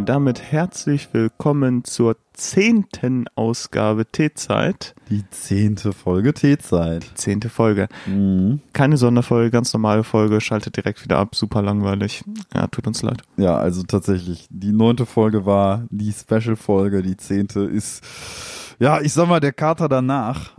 Ja, damit herzlich willkommen zur zehnten Ausgabe T-Zeit. Die zehnte Folge T-Zeit. Zehnte Folge. Mhm. Keine Sonderfolge, ganz normale Folge, schaltet direkt wieder ab, super langweilig. Ja, tut uns leid. Ja, also tatsächlich, die neunte Folge war die Special-Folge, die zehnte ist, ja, ich sag mal, der Kater danach.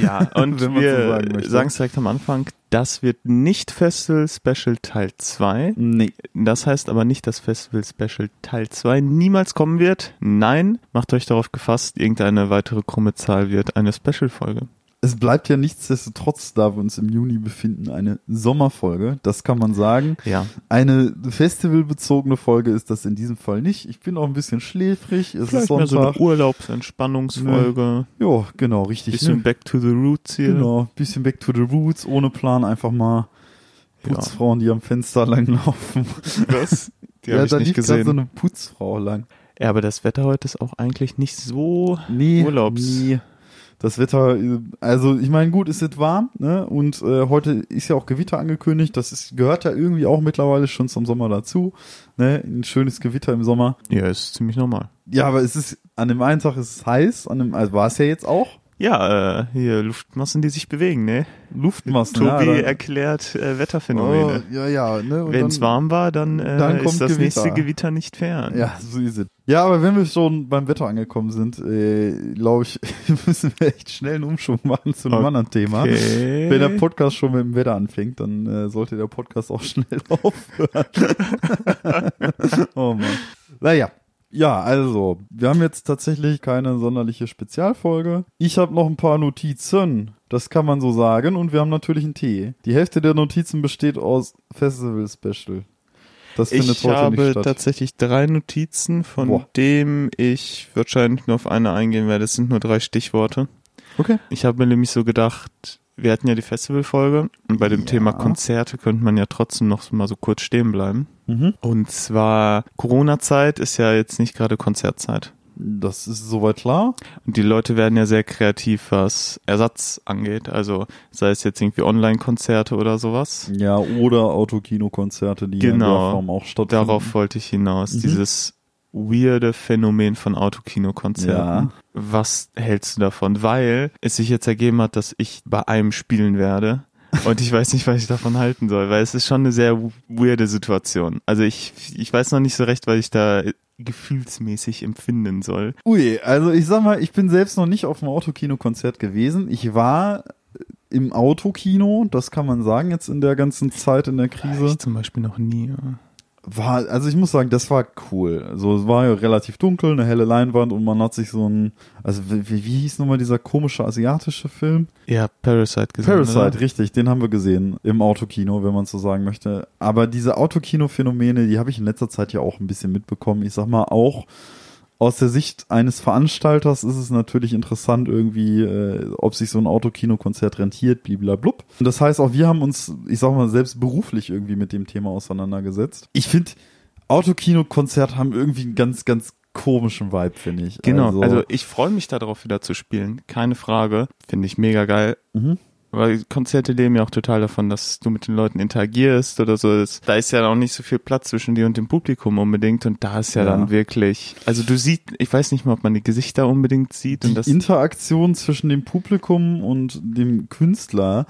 Ja, und Wenn man so wir sagen möchte. sagen es direkt am Anfang, das wird nicht Festival Special Teil 2. Nee. Das heißt aber nicht, dass Festival Special Teil 2 niemals kommen wird. Nein, macht euch darauf gefasst, irgendeine weitere krumme Zahl wird eine Special-Folge. Es bleibt ja nichtsdestotrotz, da wir uns im Juni befinden, eine Sommerfolge. Das kann man sagen. Ja. Eine festivalbezogene Folge ist das in diesem Fall nicht. Ich bin auch ein bisschen schläfrig. Es Vielleicht ist mehr so eine Sonntag. Urlaubsentspannungsfolge. ja, genau, richtig. Bisschen Ne? back to the roots hier. Genau, bisschen back to the roots, ohne Plan, einfach mal Ja. Putzfrauen, die am Fenster langlaufen. Was? Die habe ich da nicht liegt grad gesehen. so eine Putzfrau lang. ja, aber das Wetter heute ist auch eigentlich nicht so Nee, Urlaubs. nee. Das Wetter, also ich meine, gut, es wird warm, ne? Und äh, heute ist ja auch Gewitter angekündigt. Das ist, gehört ja irgendwie auch mittlerweile schon zum Sommer dazu. Ne? Ein schönes Gewitter im Sommer. Ja, ist ziemlich normal. Ja, aber es ist an dem einen Tag ist es heiß, an dem, also war es ja jetzt auch. Ja, äh, hier Luftmassen, die sich bewegen, ne? Luftmassen. Tobi ja, erklärt äh, Wetterphänomene. Oh, ja, ja, ne? Wenn es warm war, dann, äh, dann kommt ist das Gewitter. nächste Gewitter nicht fern. Ja, so ist es. Ja, aber wenn wir schon beim Wetter angekommen sind, äh, glaube ich, müssen wir echt schnell einen Umschwung machen zu einem Okay. anderen Thema. Wenn der Podcast schon mit dem Wetter anfängt, dann äh, sollte der Podcast auch schnell aufhören. oh Mann. Naja. Ja, also, wir haben jetzt tatsächlich keine sonderliche Spezialfolge. Ich habe noch ein paar Notizen, das kann man so sagen, und wir haben natürlich einen Tee. Die Hälfte der Notizen besteht aus Festival Special. Das findet ich heute habe nicht statt. tatsächlich drei Notizen, von Boah. dem ich wahrscheinlich nur auf eine eingehen werde. Es sind nur drei Stichworte. Okay. Ich habe mir nämlich so gedacht, wir hatten ja die Festivalfolge und bei dem Ja. Thema Konzerte könnte man ja trotzdem noch mal so kurz stehen bleiben. Mhm. Und zwar Corona-Zeit ist ja jetzt nicht gerade Konzertzeit. Das ist soweit klar. Und die Leute werden ja sehr kreativ, was Ersatz angeht. Also sei es jetzt irgendwie Online-Konzerte oder sowas. Ja, oder Autokinokonzerte, die in Genau. der Form auch stattfinden. Darauf wollte ich hinaus. Mhm. Dieses weirde Phänomen von Autokinokonzerten. Ja. Was hältst du davon? Weil es sich jetzt ergeben hat, dass ich bei einem spielen werde. Und ich weiß nicht, was ich davon halten soll, weil es ist schon eine sehr weirde Situation. Also ich, ich weiß noch nicht so recht, was ich da gefühlsmäßig empfinden soll. Ui, also ich sag mal, ich bin selbst noch nicht auf einem Autokinokonzert gewesen. Ich war im Autokino, das kann man sagen, jetzt in der ganzen Zeit in der Krise. Ich zum Beispiel noch nie. ja. War, also ich muss sagen, das war cool. Also es war ja relativ dunkel, eine helle Leinwand und man hat sich so ein, also wie, wie wie hieß nochmal dieser komische asiatische Film? Ja, Parasite gesehen. Parasite, oder? richtig, den haben wir gesehen im Autokino, wenn man so sagen möchte. Aber diese Autokino-Phänomene, die habe ich in letzter Zeit ja auch ein bisschen mitbekommen. Ich sag mal, auch aus der Sicht eines Veranstalters ist es natürlich interessant irgendwie, äh, ob sich so ein Autokino-Konzert rentiert, bliblablub. Und das heißt auch, wir haben uns, ich sag mal, selbst beruflich irgendwie mit dem Thema auseinandergesetzt. Ich finde, Autokino-Konzerte haben irgendwie einen ganz, ganz komischen Vibe, finde ich. Genau, also, ich freue mich darauf wieder zu spielen, keine Frage. Finde ich mega geil. Mhm. Weil Konzerte leben ja auch total davon, dass du mit den Leuten interagierst oder so. Da ist ja auch nicht so viel Platz zwischen dir und dem Publikum unbedingt und da ist ja, Ja. dann wirklich, also du siehst, ich weiß nicht mal, ob man die Gesichter unbedingt sieht und die das, Interaktion zwischen dem Publikum und dem Künstler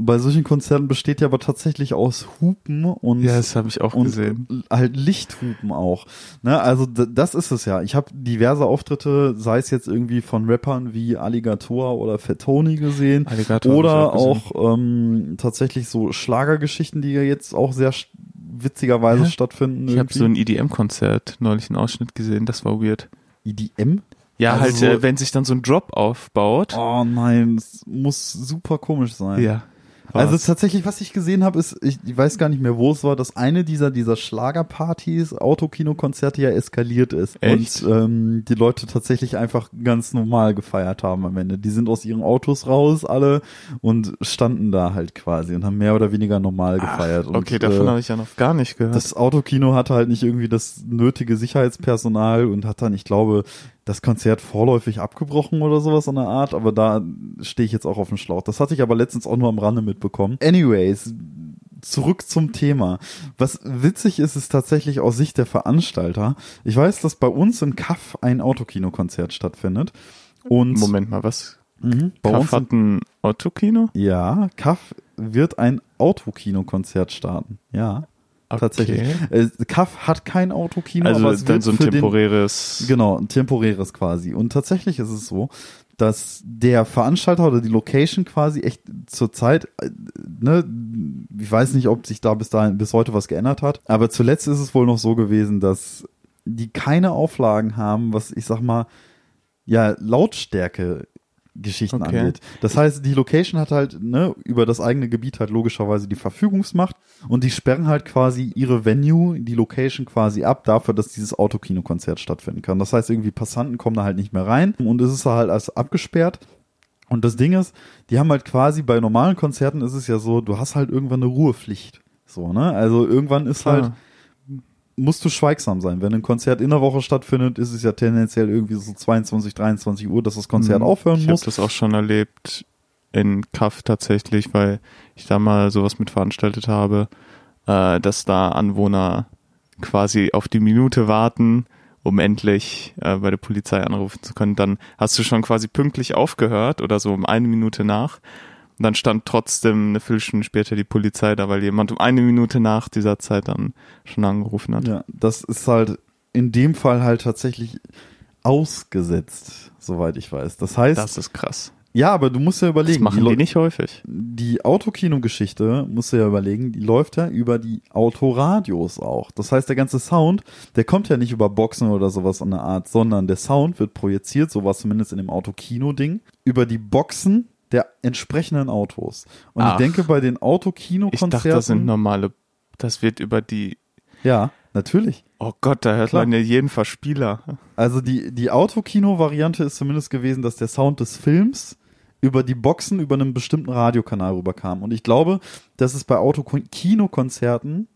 bei solchen Konzerten besteht ja aber tatsächlich aus Hupen und ja, das habe ich auch und gesehen. halt Lichthupen auch. Ne, also das ist es ja. Ich habe diverse Auftritte, sei es jetzt irgendwie von Rappern wie Alligator oder Fettoni gesehen Alligator oder ich gesehen. auch ähm, tatsächlich so Schlagergeschichten, die ja jetzt auch sehr witzigerweise Hä? stattfinden. Ich habe so ein EDM-Konzert neulich einen Ausschnitt gesehen, das war weird. EDM. Ja, Also halt, so- äh, wenn sich dann so ein Drop aufbaut. Oh nein, das muss super komisch sein. ja. Also war's. tatsächlich, was ich gesehen habe, ist, ich, ich weiß gar nicht mehr, wo es war, dass eine dieser dieser Schlagerpartys, Autokinokonzerte ja eskaliert ist Echt? und ähm, die Leute tatsächlich einfach ganz normal gefeiert haben am Ende. Die sind aus ihren Autos raus alle und standen da halt quasi und haben mehr oder weniger normal gefeiert. und, Okay, davon äh, habe ich ja noch gar nicht gehört. das Autokino hatte halt nicht irgendwie das nötige Sicherheitspersonal und hat dann, ich glaube, das Konzert vorläufig abgebrochen oder sowas in der Art, aber da stehe ich jetzt auch auf dem Schlauch. Das hatte ich aber letztens auch nur am Rande mitbekommen. Anyways, zurück zum Thema. Was witzig ist, ist tatsächlich aus Sicht der Veranstalter. Ich weiß, dass bei uns in Kaff ein Autokinokonzert stattfindet. Und Moment mal, was? Mhm, bei Kaff uns hat ein Autokino? ja, Kaff wird ein Autokinokonzert starten. Ja, tatsächlich. Äh, Kaff hat kein Autokino, Also aber es dann wird so ein für den, temporäres. Genau, ein temporäres quasi. Und tatsächlich ist es so, dass der Veranstalter oder die Location quasi echt zurzeit, äh, ne, ich weiß nicht, ob sich da bis dahin, bis heute was geändert hat, aber zuletzt ist es wohl noch so gewesen, dass die keine Auflagen haben, was ich sag mal, ja, Lautstärke Geschichten Okay. angeht. Das heißt, die Location hat halt ne, über das eigene Gebiet halt logischerweise die Verfügungsmacht und die sperren halt quasi ihre Venue, die Location quasi ab dafür, dass dieses Autokinokonzert stattfinden kann. Das heißt, irgendwie Passanten kommen da halt nicht mehr rein und es ist halt als abgesperrt. Und das Ding ist, die haben halt quasi bei normalen Konzerten ist es ja so, du hast halt irgendwann eine Ruhepflicht. So, ne? Also irgendwann ist halt, Klar. Musst du schweigsam sein. Wenn ein Konzert in der Woche stattfindet, ist es ja tendenziell irgendwie so 22, 23 Uhr, dass das Konzert Mhm. aufhören Ich habe muss. das auch schon erlebt in Kaff tatsächlich, weil ich da mal sowas mit veranstaltet habe, äh, dass da Anwohner quasi auf die Minute warten, um endlich äh, bei der Polizei anrufen zu können. Dann hast du schon quasi pünktlich aufgehört oder so um eine Minute nach. Und dann stand trotzdem eine Viertelstunde später die Polizei da, weil jemand um eine Minute nach dieser Zeit dann schon angerufen hat. Ja, das ist halt in dem Fall halt tatsächlich ausgesetzt, soweit ich weiß. Das heißt, Das ist krass. ja, aber du musst ja Das überlegen, machen die, die nicht häufig. die Autokino-Geschichte, musst du ja überlegen, die läuft ja über die Autoradios auch. Das heißt, der ganze Sound, der kommt ja nicht über Boxen oder sowas an der Art, sondern der Sound wird projiziert, so war es zumindest in dem Autokino-Ding, über die Boxen der entsprechenden Autos. Und ich Ach. denke, bei den Ich Autokino-Konzerten. dachte, das sind normale, das wird über die, ja, natürlich. oh Gott, da hört Klar. man ja jeden Verspieler. Also die, die Autokino-Variante ist zumindest gewesen, dass der Sound des Films über die Boxen über einen bestimmten Radiokanal rüberkam. Und ich glaube, dass es bei Autokino-Konzerten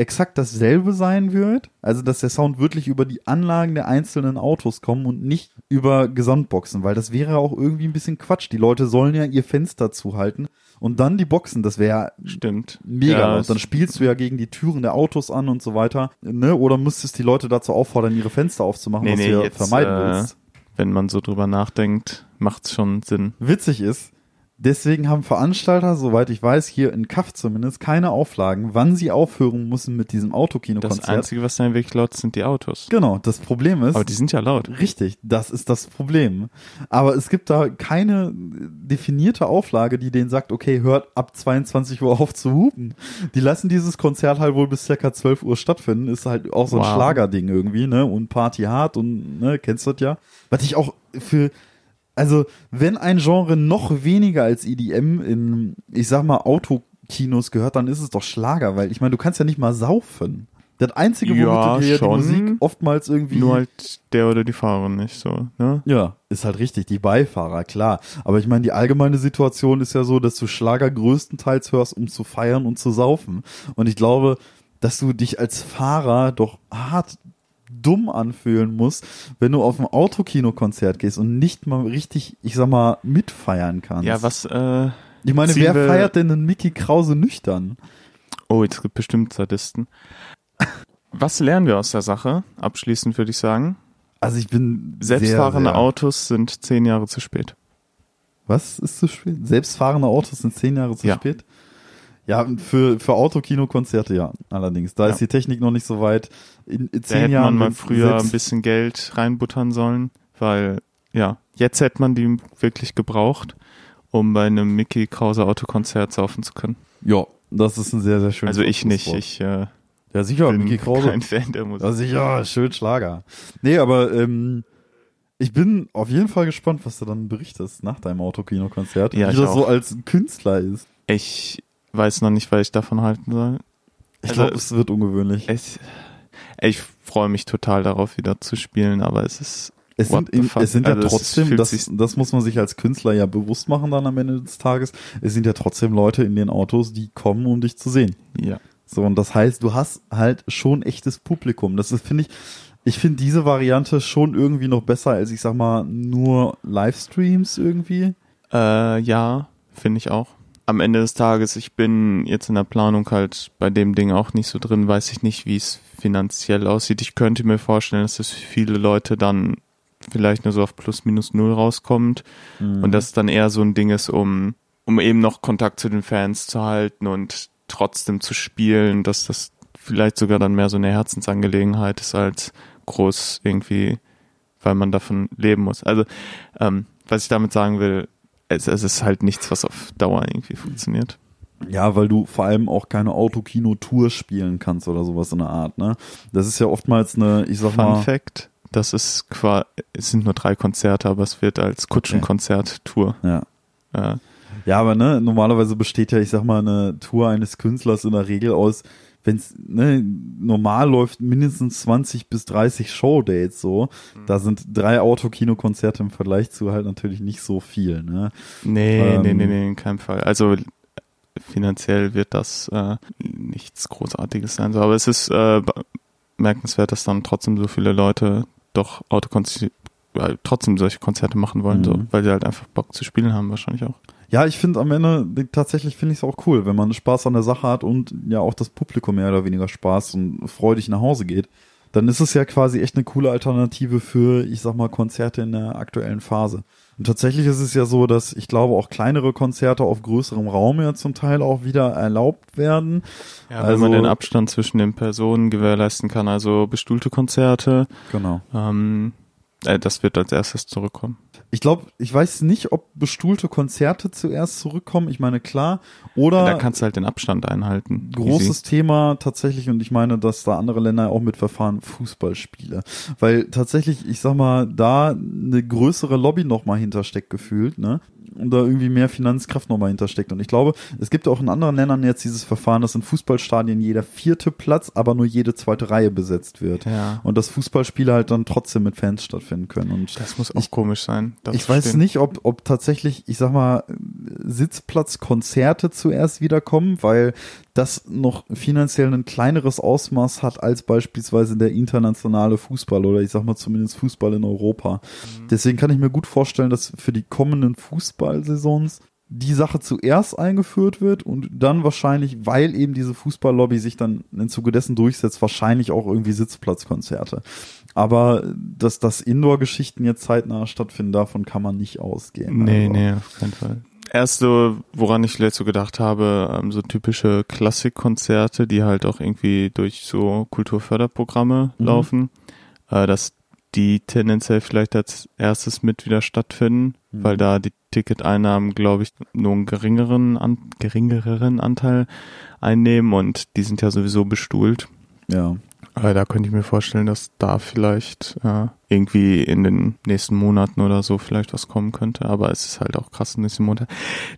exakt dasselbe sein wird. Also, dass der Sound wirklich über die Anlagen der einzelnen Autos kommen und nicht über Gesamtboxen, weil das wäre auch irgendwie ein bisschen Quatsch. Die Leute sollen ja ihr Fenster zuhalten und dann die Boxen. Das wäre Stimmt. mega. Ja, und dann spielst du ja gegen die Türen der Autos an und so weiter. Ne? Oder müsstest die Leute dazu auffordern, ihre Fenster aufzumachen, Nee, was nee, du ja jetzt, vermeiden äh, willst. wenn man so drüber nachdenkt, macht's schon Sinn. Witzig ist, deswegen haben Veranstalter, soweit ich weiß, hier in Kaff zumindest, keine Auflagen, wann sie aufhören müssen mit diesem Das Autokinokonzert. Einzige, was dann wirklich laut ist, sind die Autos. Genau, das Problem ist, Aber die sind ja laut. Richtig, das ist das Problem. Aber es gibt da keine definierte Auflage, die denen sagt, okay, hört ab 22 Uhr auf zu hupen. Die lassen dieses Konzert halt wohl bis circa 12 Uhr stattfinden. Ist halt auch so ein Wow. Schlagerding irgendwie, ne? Und Party hart und, ne, kennst du das ja? Was ich auch für, also, wenn ein Genre noch weniger als EDM in, ich sag mal, Autokinos gehört, dann ist es doch Schlager, weil ich meine, du kannst ja nicht mal saufen. Das Einzige, womit Ja, du dir schon. die Musik oftmals irgendwie Nur halt der oder die Fahrerin nicht so, ne? ja, ist halt richtig, die Beifahrer, klar. Aber ich meine, die allgemeine Situation ist ja so, dass du Schlager größtenteils hörst, um zu feiern und zu saufen. Und ich glaube, dass du dich als Fahrer doch hart dumm anfühlen musst, wenn du auf ein Autokinokonzert gehst und nicht mal richtig, ich sag mal, mitfeiern kannst. Ja, was, äh, Ich meine, wer feiert denn einen Mickey Krause nüchtern? oh, jetzt gibt bestimmt Sadisten. Was lernen wir aus der Sache? Abschließend würde ich sagen. Also ich bin Selbstfahrende sehr, sehr, Autos sind zehn Jahre zu spät. Was ist zu spät? Selbstfahrende Autos sind zehn Jahre zu Ja. spät? Ja, für, für Autokinokonzerte ja, allerdings. Da Ja. ist die Technik noch nicht so weit. In, in Da zehn hätte Jahren man mal früher ein bisschen Geld reinbuttern sollen, weil, ja, jetzt hätte man die wirklich gebraucht, um bei einem Mickey Krause Autokonzert saufen zu können. Ja, das ist ein sehr, sehr schönes Also ich nicht, ich äh, Ja, sicher, bin Mickey Krause. kein Fan der Musik. Ja, sicher, schön Schlager. Nee, aber ähm, ich bin auf jeden Fall gespannt, was du dann berichtest nach deinem Autokinokonzert. Ja, wie das so auch. als Künstler ist. Ich weiß noch nicht, was ich davon halten soll. Ich Also, glaube, es wird ungewöhnlich. Ich, ich freue mich total darauf, wieder zu spielen, aber es ist Es sind, es sind ja Also es trotzdem, das, das muss man sich als Künstler ja bewusst machen dann am Ende des Tages, es sind ja trotzdem Leute in den Autos, die kommen, um dich zu sehen. ja. So, und das heißt, du hast halt schon echtes Publikum. Das ist, finde ich, ich finde diese Variante schon irgendwie noch besser als, ich sag mal, nur Livestreams irgendwie. Äh, ja, finde ich auch. Am Ende des Tages, ich bin jetzt in der Planung halt bei dem Ding auch nicht so drin, weiß ich nicht, wie es finanziell aussieht. Ich könnte mir vorstellen, dass es für viele Leute dann vielleicht nur so auf plus minus null rauskommt Mhm. und dass es dann eher so ein Ding ist, um, um eben noch Kontakt zu den Fans zu halten und trotzdem zu spielen, dass das vielleicht sogar dann mehr so eine Herzensangelegenheit ist als groß irgendwie, weil man davon leben muss. Also, ähm, was ich damit sagen will, es, es ist halt nichts, was auf Dauer irgendwie funktioniert. Ja, weil du vor allem auch keine Autokino-Tour spielen kannst oder sowas in der Art, ne? Das ist ja oftmals eine, ich sag Fun mal. Fact, das ist quasi, es sind nur drei Konzerte, aber es wird als Kutschenkonzert-Tour. Ja. Äh, Ja, aber ne, normalerweise besteht ja, ich sag mal, eine Tour eines Künstlers in der Regel aus, wenn's ne, normal läuft, mindestens 20 bis 30 Showdates so. Da sind drei Autokino-Konzerte im Vergleich zu halt natürlich nicht so viel, ne? nee, Ähm, nee, nee, nee, in keinem Fall. Also finanziell wird das äh, nichts Großartiges sein. So, aber es ist äh, bemerkenswert, dass dann trotzdem so viele Leute doch Autokonzerte, äh, trotzdem solche Konzerte machen wollen, Mhm. so, weil sie halt einfach Bock zu spielen haben, wahrscheinlich auch. Ja, ich finde am Ende, tatsächlich finde ich es auch cool, wenn man Spaß an der Sache hat und ja auch das Publikum mehr oder weniger Spaß und freudig nach Hause geht. Dann ist es ja quasi echt eine coole Alternative für, ich sag mal, Konzerte in der aktuellen Phase. Und tatsächlich ist es ja so, dass ich glaube auch kleinere Konzerte auf größerem Raum ja zum Teil auch wieder erlaubt werden. Ja, Also- wenn man den Abstand zwischen den Personen gewährleisten kann, also bestuhlte Konzerte, Genau. ähm, äh, das wird als erstes zurückkommen. Ich glaube, ich weiß nicht, ob bestuhlte Konzerte zuerst zurückkommen. Ich meine, klar. Oder da kannst du halt den Abstand einhalten. großes Thema tatsächlich, und ich meine, dass da andere Länder auch mitverfahren, Fußballspiele. Weil tatsächlich, ich sag mal, da eine größere Lobby nochmal hintersteckt gefühlt, ne? Und da irgendwie mehr Finanzkraft nochmal hintersteckt. Und ich glaube, es gibt auch in anderen Ländern jetzt dieses Verfahren, dass in Fußballstadien jeder vierte Platz, aber nur jede zweite Reihe besetzt wird. Ja. Und dass Fußballspiele halt dann trotzdem mit Fans stattfinden können. Und Das muss auch komisch sein. ich weiß verstehen. nicht, ob, ob tatsächlich, ich sag mal, Sitzplatzkonzerte zuerst wiederkommen, weil das noch finanziell ein kleineres Ausmaß hat als beispielsweise der internationale Fußball oder ich sag mal zumindest Fußball in Europa. Deswegen kann ich mir gut vorstellen, dass für die kommenden Fußballsaisons die Sache zuerst eingeführt wird und dann wahrscheinlich, weil eben diese Fußballlobby sich dann im Zuge dessen durchsetzt, wahrscheinlich auch irgendwie Sitzplatzkonzerte. Aber dass das Indoor-Geschichten jetzt zeitnah stattfinden, davon kann man nicht ausgehen. Nee, Also, nee, auf keinen Fall. Erste, woran ich vielleicht so gedacht habe, ähm, so typische Klassikkonzerte, die halt auch irgendwie durch so Kulturförderprogramme Mhm. laufen, äh, dass die tendenziell vielleicht als erstes mit wieder stattfinden, Mhm. weil da die Ticketeinnahmen, glaube ich, nur einen geringeren, an, geringeren Anteil einnehmen und die sind ja sowieso bestuhlt. Ja. Aber da könnte ich mir vorstellen, dass da vielleicht äh, irgendwie in den nächsten Monaten oder so vielleicht was kommen könnte. Aber es ist halt auch krass in diesem Monat.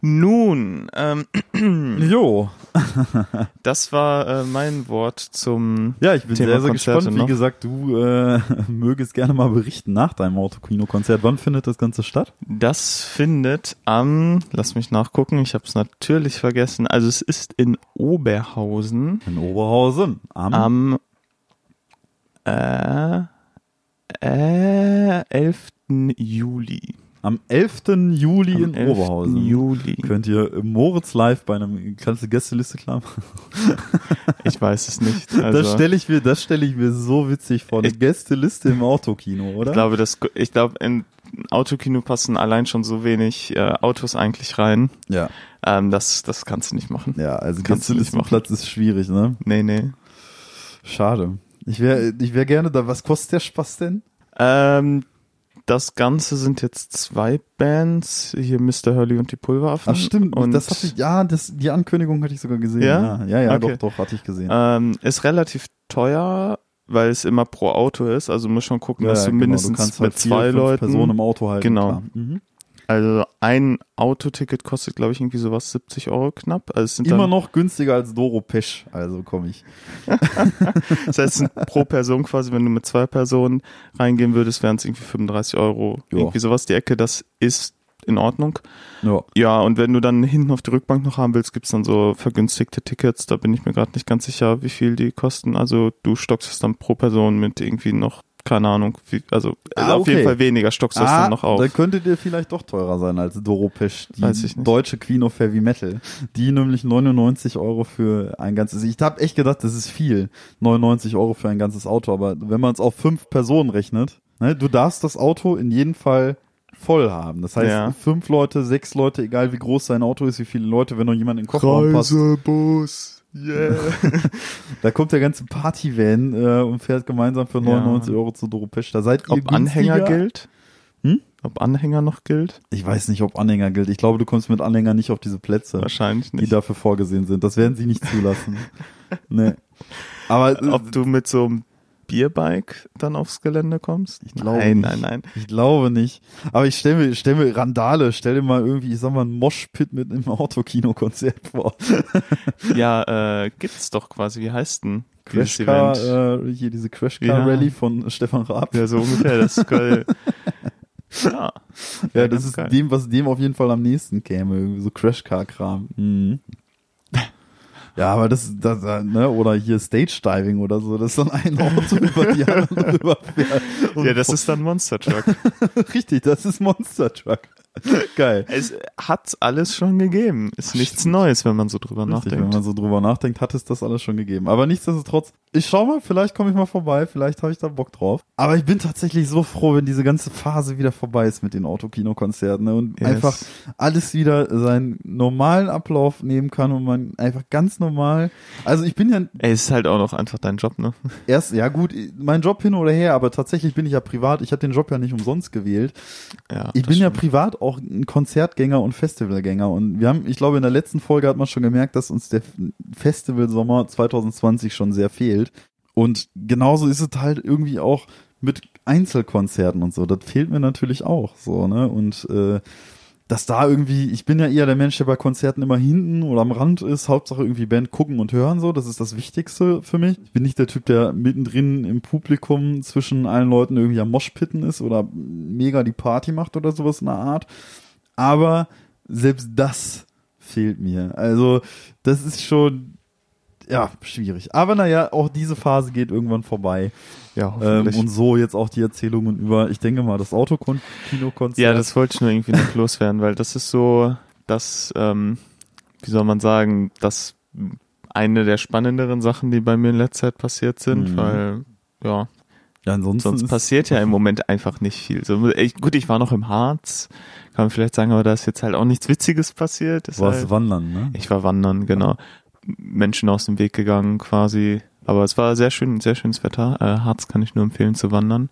Nun, ähm, Jo. das war äh, mein Wort zum Ja, ich bin Thema sehr, sehr Konzerte gespannt. Wie noch. gesagt, du äh, mögest gerne mal berichten nach deinem Autokino-Konzert. Wann findet das Ganze statt? Das findet am, lass mich nachgucken, ich habe es natürlich vergessen. Also es ist in Oberhausen In Oberhausen. Am, am äh, äh, 11. Juli. am 11. Juli Am in 11. Oberhausen. Juli. Könnt ihr Moritz live bei einem, kannst du Gästeliste klar machen? Ich weiß es nicht. Also, das stelle ich mir, das stelle ich mir so witzig vor. Eine Ich- Gästeliste im Autokino, oder? ich glaube, das, ich glaube, in Autokino passen allein schon so wenig äh, Autos eigentlich rein. ja. Ähm, das, das kannst du nicht machen. Ja, also Kannst du nicht Gästelistenplatz ist schwierig, ne? Nee, nee. Schade. Ich wäre ich wär gerne da. Was kostet der Spaß denn? Ähm, das Ganze sind jetzt zwei Bands. Hier Mr. Hurley und die Pulveraffen. Ach stimmt, Und das hatte ich, ja, das, die Ankündigung hatte ich sogar gesehen. Ja? ja, ja, ja Okay. doch, doch, hatte ich gesehen. ähm, ist relativ teuer, weil es immer pro Auto ist. Also muss schon gucken, ja, dass du genau, mindestens kannst mit halt vier, zwei Leuten. Personen im Auto halten. Genau. Mhm. Also ein Autoticket kostet, glaube ich, irgendwie sowas 70 Euro knapp. Also es sind Immer noch günstiger als Doro Pesch, also komme ich. Das heißt, es pro Person quasi, wenn du mit zwei Personen reingehen würdest, wären es irgendwie 35 Euro. Ja. Irgendwie sowas die Ecke, das ist in Ordnung. Ja. Ja, und wenn du dann hinten auf die Rückbank noch haben willst, gibt's dann so vergünstigte Tickets. Da bin ich mir gerade nicht ganz sicher, wie viel die kosten. Also du stockst es dann pro Person mit irgendwie noch keine Ahnung, wie, also Ah, auf okay. jeden Fall weniger stockst du das dann noch auf. Da könnte dir vielleicht doch teurer sein als Doropesch, die Weiß ich nicht. deutsche Queen of Heavy Metal. Die nämlich 99 Euro für ein ganzes, ich habe echt gedacht, das ist viel, 99 Euro für ein ganzes Auto, aber wenn man es auf fünf Personen rechnet, ne, du darfst das Auto in jedem Fall voll haben. Das heißt, Ja. fünf Leute, sechs Leute, egal wie groß sein Auto ist, wie viele Leute, wenn noch jemand in den Kofferraum passt, Reisebus, yeah. da kommt der ganze Partyvan äh, und fährt gemeinsam für 99 Euro zu Doropesch. Da seid ihr Ob Anhänger gilt? Hm? Ob Anhänger noch gilt? Ich weiß nicht, ob Anhänger gilt. Ich glaube, du kommst mit Anhänger nicht auf diese Plätze, Wahrscheinlich die nicht. dafür vorgesehen sind. Das werden sie nicht zulassen. nee. Aber äh, Ob du mit so einem Bierbike dann aufs Gelände kommst? Ich glaube nein, nicht. nein, nein. ich glaube nicht. Aber ich stelle mir, stell mir Randale, stell dir mal irgendwie, ich sag mal, ein Moshpit mit einem Autokino-Konzert vor. Ja, äh, gibt's doch quasi. Wie heißt denn Crashcar, Event? äh, hier diese Ja. Crashcar-Rally von Stefan Raab. Ja, so ungefähr. Das ist geil. ja. Ja, das ist geil. dem, was dem auf jeden Fall am nächsten käme. Irgendwie So Crashcar-Kram. Mhm. Ja, aber das, das, äh, ne, oder hier Stage Diving oder so, das ist dann ein Auto über die anderen drüber fährt. Und Ja, das ist dann Monster Truck. richtig, das ist Monster Truck. Geil. es hat alles schon gegeben. Ist nichts Neues, wenn man so drüber Richtig, wenn nachdenkt. man so drüber nachdenkt, hat es das alles schon gegeben. Aber nichtsdestotrotz, ich schau mal, vielleicht komme ich mal vorbei, vielleicht habe ich da Bock drauf. Aber ich bin tatsächlich so froh, wenn diese ganze Phase wieder vorbei ist mit den Autokinokonzerten ne? und Yes. einfach alles wieder seinen normalen Ablauf nehmen kann und man einfach ganz normal. Also ich bin ja Ey, ist halt auch noch einfach dein Job, ne? erst, ja gut, mein Job hin oder her, aber tatsächlich bin ich ja privat. Ich habe den Job ja nicht umsonst gewählt. Ja. Ich bin ja stimmt. privat auch ein Konzertgänger und Festivalgänger und wir haben, ich glaube, in der letzten Folge hat man schon gemerkt, dass uns der Festivalsommer 2020 schon sehr fehlt. Und genauso ist es halt irgendwie auch mit Einzelkonzerten und so. Das fehlt mir natürlich auch so, ne? Und äh, dass da irgendwie, ich bin ja eher der Mensch, der bei Konzerten immer hinten oder am Rand ist, Hauptsache irgendwie Band gucken und hören so, das ist das Wichtigste für mich. Ich bin nicht der Typ, der mittendrin im Publikum zwischen allen Leuten irgendwie am Moshpitten ist oder mega die Party macht oder sowas in der Art. Aber selbst das fehlt mir. Also, das ist schon, ja, schwierig. Aber naja, auch diese Phase geht irgendwann vorbei. Ja, Ähm, und so jetzt auch die Erzählungen über, ich denke mal, das Autokino-Konzert. ja, das wollte ich nur irgendwie noch loswerden, weil das ist so, das, ähm, wie soll man sagen, das eine der spannenderen Sachen, die bei mir in letzter Zeit passiert sind, Mhm. weil, ja, ja, ansonsten sonst passiert ja im Moment einfach nicht viel. So, ich, gut, ich war noch im Harz, kann man vielleicht sagen, aber da ist jetzt halt auch nichts Witziges passiert. Ist was halt, wandern, ne? ich war wandern, genau. Menschen aus dem Weg gegangen quasi. Aber es war sehr schön, sehr schönes Wetter. Äh, Harz kann ich nur empfehlen zu wandern.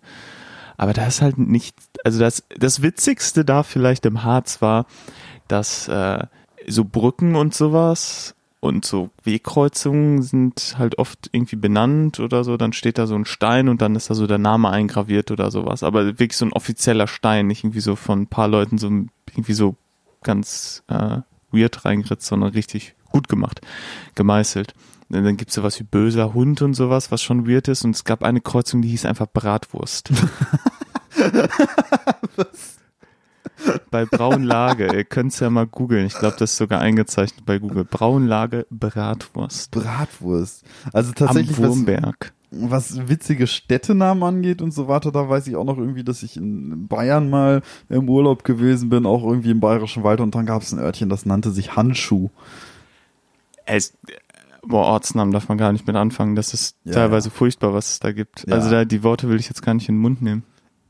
Aber da ist halt nicht, also das, das Witzigste da vielleicht im Harz war, dass äh, so Brücken und sowas und so Wegkreuzungen sind halt oft irgendwie benannt oder so. Dann steht da so ein Stein und dann ist da so der Name eingraviert oder sowas. Aber wirklich so ein offizieller Stein, nicht irgendwie so von ein paar Leuten so irgendwie so ganz äh, weird reingeritzt, sondern richtig gut gemacht, gemeißelt. Und dann gibt's sowas wie böser Hund und sowas, was schon weird ist. Und es gab eine Kreuzung, die hieß einfach Bratwurst. bei Braunlage, ihr könnt's ja mal googeln. Ich glaube, das ist sogar eingezeichnet bei Google. Braunlage Bratwurst. Bratwurst. Also Am tatsächlich, was, Wurmberg. was witzige Städtenamen angeht und so weiter, da weiß ich auch noch irgendwie, dass ich in Bayern mal im Urlaub gewesen bin, auch irgendwie im Bayerischen Wald und dann gab es ein Örtchen, das nannte sich Handschuh. Es, boah, Ortsnamen darf man gar nicht mit anfangen. Das ist Ja, teilweise ja. furchtbar, was es da gibt. Ja. Also da, die Worte will ich jetzt gar nicht in den Mund nehmen.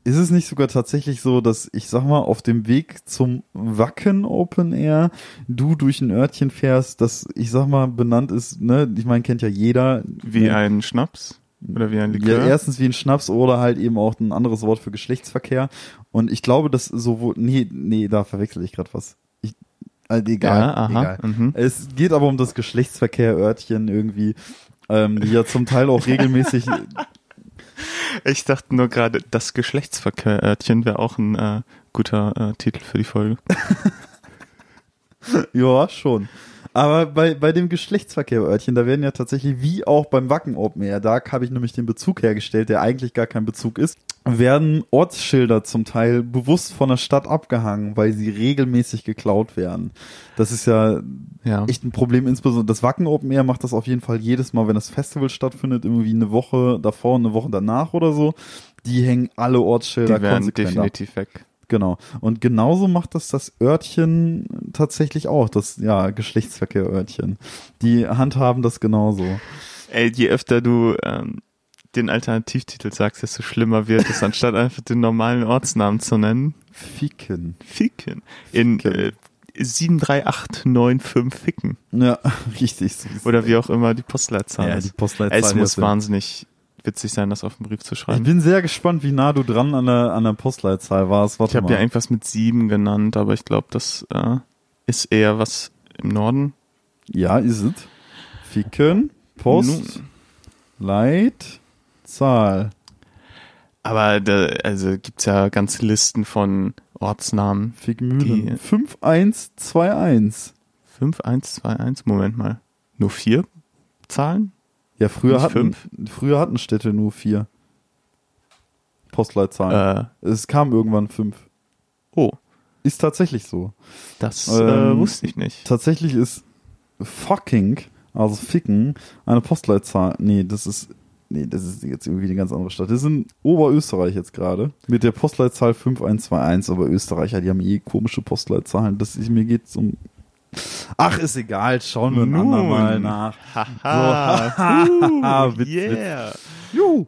Ist es nicht sogar tatsächlich so, dass ich sag mal, auf dem Weg zum Wacken Open Air du durch ein Örtchen fährst, das ich sag mal benannt ist, ne, ich meine, kennt ja jeder. Wie ne? ein Schnaps? Oder wie ein Ja, Likör? erstens wie ein Schnaps oder halt eben auch ein anderes Wort für Geschlechtsverkehr. Und ich glaube, dass sowohl, nee, nee, da verwechsel ich gerade was. Also egal, ja, aha. egal. Mhm. Es geht aber um das Geschlechtsverkehr-Örtchen irgendwie, ähm, die ja zum Teil auch regelmäßig, Ich dachte nur gerade, das Geschlechtsverkehrörtchen wäre auch ein äh, guter äh, Titel für die Folge. ja, schon. Aber bei, bei dem Geschlechtsverkehr-Örtchen, da werden ja tatsächlich, wie auch beim Wacken Open Air, da habe ich nämlich den Bezug hergestellt, der eigentlich gar kein Bezug ist, werden Ortsschilder zum Teil bewusst von der Stadt abgehangen, weil sie regelmäßig geklaut werden. Das ist ja Ja. echt ein Problem. Insbesondere das Wacken Open Air macht das auf jeden Fall jedes Mal, wenn das Festival stattfindet, irgendwie eine Woche davor und eine Woche danach oder so. Die hängen alle Ortsschilder die werden konsequent ab. definitiv weg. Genau. Und genauso macht das das Örtchen tatsächlich auch, das ja Geschlechtsverkehr-Örtchen. Die handhaben das genauso. Ey, je öfter du ähm, den Alternativtitel sagst, desto schlimmer wird es, anstatt einfach den normalen Ortsnamen zu nennen. Ficken. Ficken. In äh, 73895 Ficken. Ja, richtig. Oder wie auch immer die Postleitzahl ja, ist. die Postleitzahl. es muss wahnsinnig witzig sein, das auf dem Brief zu Ich schreiben. bin sehr gespannt, wie nah du dran an der, an der Postleitzahl warst. Warte Ich habe ja irgendwas mit sieben genannt, aber ich glaube, das äh, ist eher was im Norden. ja, ist es. Ficken, Post, Nun. Leit, Zahl. Aber da, also gibt's ja ganze Listen von Ortsnamen. Fickmühlen. Die- 5121. 5121, Moment mal. Nur vier Zahlen? Ja, früher Nicht hatten, früher hatten Städte nur vier Postleitzahlen. Äh, Es kam irgendwann fünf. oh, Ist tatsächlich so. das Ähm, äh, wusste ich nicht. Tatsächlich ist fucking, also ficken, eine Postleitzahl. Nee, das ist, nee, das ist jetzt irgendwie eine ganz andere Stadt. Das ist in Oberösterreich jetzt gerade. Mit der Postleitzahl 5121, aber Österreicher, die haben eh komische Postleitzahlen. Das ist, mir geht's um, ach, ist egal, schauen wir ein andermal nach. Haha, So. so, Witz, yeah. Juhu.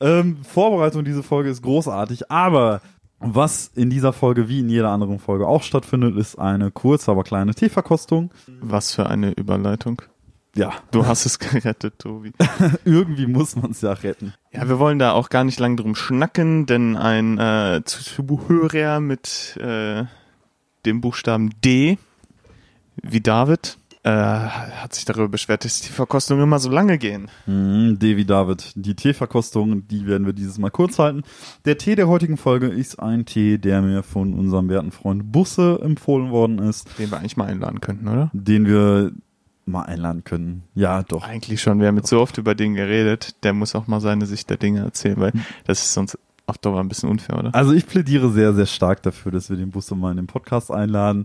Ähm, Vorbereitung dieser Folge ist großartig, aber was in dieser Folge wie in jeder anderen Folge auch stattfindet, ist eine kurze, aber kleine Teeverkostung. Was für eine Überleitung. Ja, Du hast es gerettet, Tobi. irgendwie muss man es ja retten. Ja, wir wollen da auch gar nicht lang drum schnacken, denn ein äh, Zuhörer mit äh, dem Buchstaben D, wie David, äh, hat sich darüber beschwert, dass die Verkostungen immer so lange gehen. Mhm, Devi David, die Teeverkostung, die werden wir dieses Mal kurz halten. Der Tee der heutigen Folge ist ein Tee, der mir von unserem werten Freund Busse empfohlen worden ist, Den wir eigentlich mal einladen könnten, oder? den wir mal einladen können. Ja, doch. Eigentlich schon. Wir haben jetzt so oft über den geredet, der muss auch mal seine Sicht der Dinge erzählen, weil das ist sonst auf Dauer ein bisschen unfair, oder? Also ich plädiere sehr, sehr stark dafür, dass wir den Busse mal in den Podcast einladen.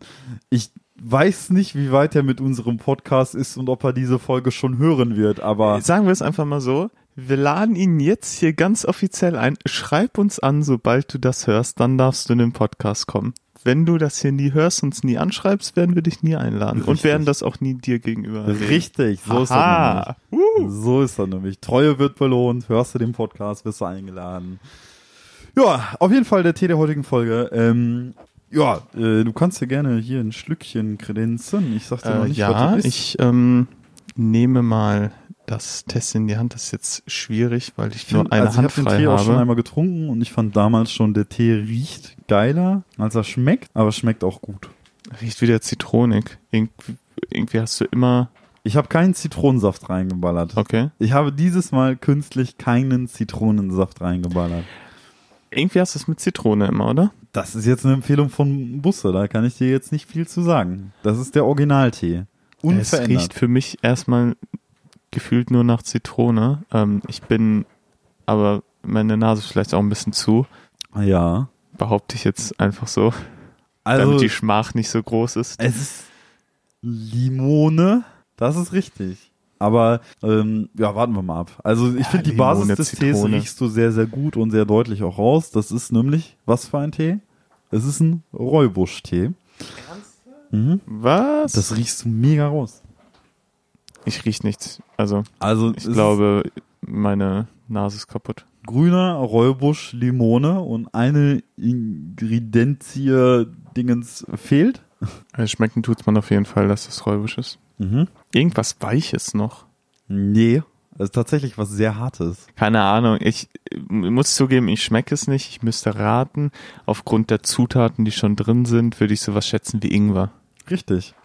Ich weiß nicht, wie weit er mit unserem Podcast ist und ob er diese Folge schon hören wird, aber Sagen wir es einfach mal so. Wir laden ihn jetzt hier ganz offiziell ein. Schreib uns an, sobald du das hörst, dann darfst du in den Podcast kommen. Wenn du das hier nie hörst und es nie anschreibst, werden wir dich nie einladen und Richtig. werden das auch nie dir gegenüber richtig, so ist er Aha. nämlich. Uh. So ist er nämlich. Treue wird belohnt, hörst du den Podcast, wirst du eingeladen. Ja, auf jeden Fall der Tee der heutigen Folge. Ähm, ja, äh, du kannst dir gerne hier ein Schlückchen kredenzen. Ich sag dir noch Äh, nicht, ja, was das ist. ich ähm, nehme mal das Test in die Hand. Das ist jetzt schwierig, weil ich nur find- eine also Hand ich habe den frei Tee auch schon habe. einmal getrunken und ich fand damals schon, der Tee riecht geiler, als er schmeckt, aber schmeckt auch gut. Riecht wieder zitronig. Irgendwie, irgendwie hast du immer. Ich habe keinen Zitronensaft reingeballert. Okay. Ich habe dieses Mal künstlich keinen Zitronensaft reingeballert. Irgendwie hast du es mit Zitrone immer, oder? Das ist jetzt eine Empfehlung von Busse, da kann ich dir jetzt nicht viel zu sagen. Das ist der Originaltee. Es Unverändert. riecht für mich erstmal gefühlt nur nach Zitrone. Ähm, ich bin aber meine Nase ist vielleicht auch ein bisschen zu. ja. Behaupte ich jetzt einfach so, Also, damit die Schmach nicht so groß ist. es ist Limone, das ist richtig. Aber ähm, ja, warten wir mal ab. Also ich Ja, finde die Basis des Tees Zitrone. riechst du sehr, sehr gut und sehr deutlich auch raus. Das ist nämlich, was für ein Tee? Es ist ein Räubusch-Tee. Mhm. Was? Das riechst du mega raus. ich riech nichts. Also Also ich es glaube, meine Nase ist kaputt. grüner Räubusch, Limone und eine Ingredienzie Dingens fehlt. Also schmecken tut's man auf jeden Fall, dass das räubisch ist. Mhm. Irgendwas Weiches noch. Nee, ist tatsächlich was sehr Hartes. Keine Ahnung. Ich äh, muss zugeben, ich schmecke es nicht. Ich müsste raten. Aufgrund der Zutaten, die schon drin sind, würde ich sowas schätzen wie Ingwer. Richtig.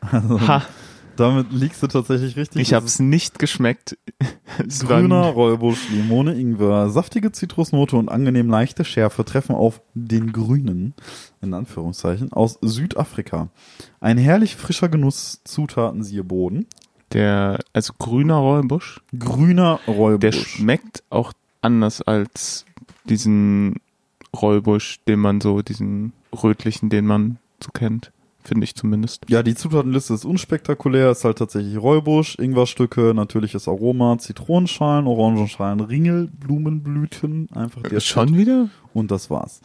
Also, Ha, damit liegst du tatsächlich richtig. ich habe es nicht geschmeckt. Grüner Räubusch, Limone, Ingwer, saftige Zitrusnote und angenehm leichte Schärfe treffen auf den Grünen, in Anführungszeichen, aus Südafrika. Ein herrlich frischer Genuss, Zutaten siehe Boden. Der, also grüner Räubusch, Grüner der Räubusch. schmeckt auch anders als diesen Räubusch, den man so, diesen rötlichen, den man so kennt. Finde ich zumindest. Ja, die Zutatenliste ist unspektakulär, ist halt tatsächlich Räubusch, Ingwerstücke, natürliches Aroma, Zitronenschalen, Orangenschalen, Ringel, Blumenblüten, einfach der Äh, Schon wieder? und das war's.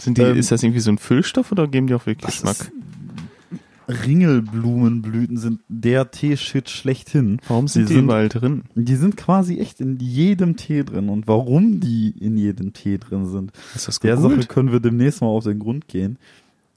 Sind die, Ähm, ist das irgendwie so ein Füllstoff oder geben die auch wirklich Geschmack? Ringelblumenblüten sind der Tee-Shit schlechthin. Warum sind die die sind- überall drin? Die sind quasi echt in jedem Tee drin. Und warum die in jedem Tee drin sind, Ist das der Sache können wir demnächst mal auf den Grund gehen.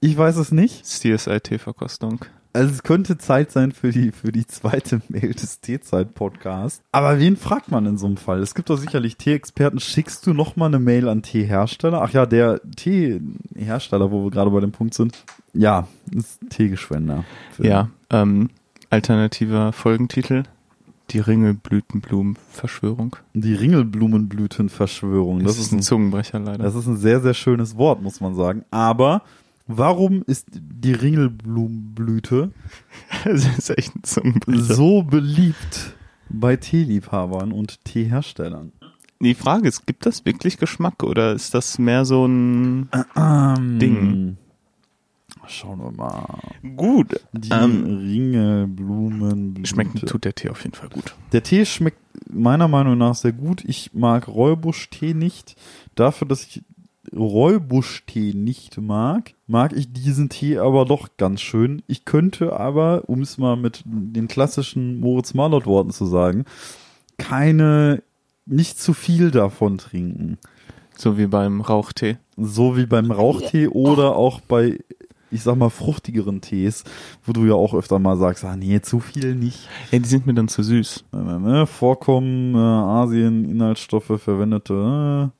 Ich weiß es nicht. CSI-T-Verkostung. Also es könnte Zeit sein für die, für die zweite Mail des Teezeit-Podcasts. Aber wen fragt man in so einem Fall? Es gibt doch sicherlich Tee-Experten. Schickst du noch mal eine Mail an Teehersteller? Ach ja, der Teehersteller, wo wir gerade bei dem Punkt sind. Ja, ist Teegeschwender. Ja, ähm, alternativer Folgentitel. Die Ringelblütenblumenverschwörung. Die Ringelblumenblütenverschwörung. Das, Das, ist ein Zungenbrecher leider. das ist ein sehr, sehr schönes Wort, muss man sagen. Aber warum ist die Ringelblumenblüte so beliebt bei Teeliebhabern und Teeherstellern? Die Frage ist, gibt das wirklich Geschmack oder ist das mehr so ein Ähm, Ding. Schauen wir mal. gut? Die Ähm, Ringelblumenblüte. schmecken tut der Tee auf jeden Fall gut. Der Tee schmeckt meiner Meinung nach sehr gut. Ich mag Räubusch-Tee nicht. Dafür, dass ich Räubusch-Tee nicht mag, mag ich diesen Tee aber doch ganz schön. Ich könnte aber, um es mal mit den klassischen Moritz Marlott Worten zu sagen, keine, nicht zu viel davon trinken. So wie beim Rauchtee. So wie beim Rauchtee oder auch bei, ich sag mal, fruchtigeren Tees, wo du ja auch öfter mal sagst, ah nee, zu viel nicht. Ja, die sind mir dann zu süß. Ne, Vorkommen, äh, Asien, Inhaltsstoffe, verwendete äh,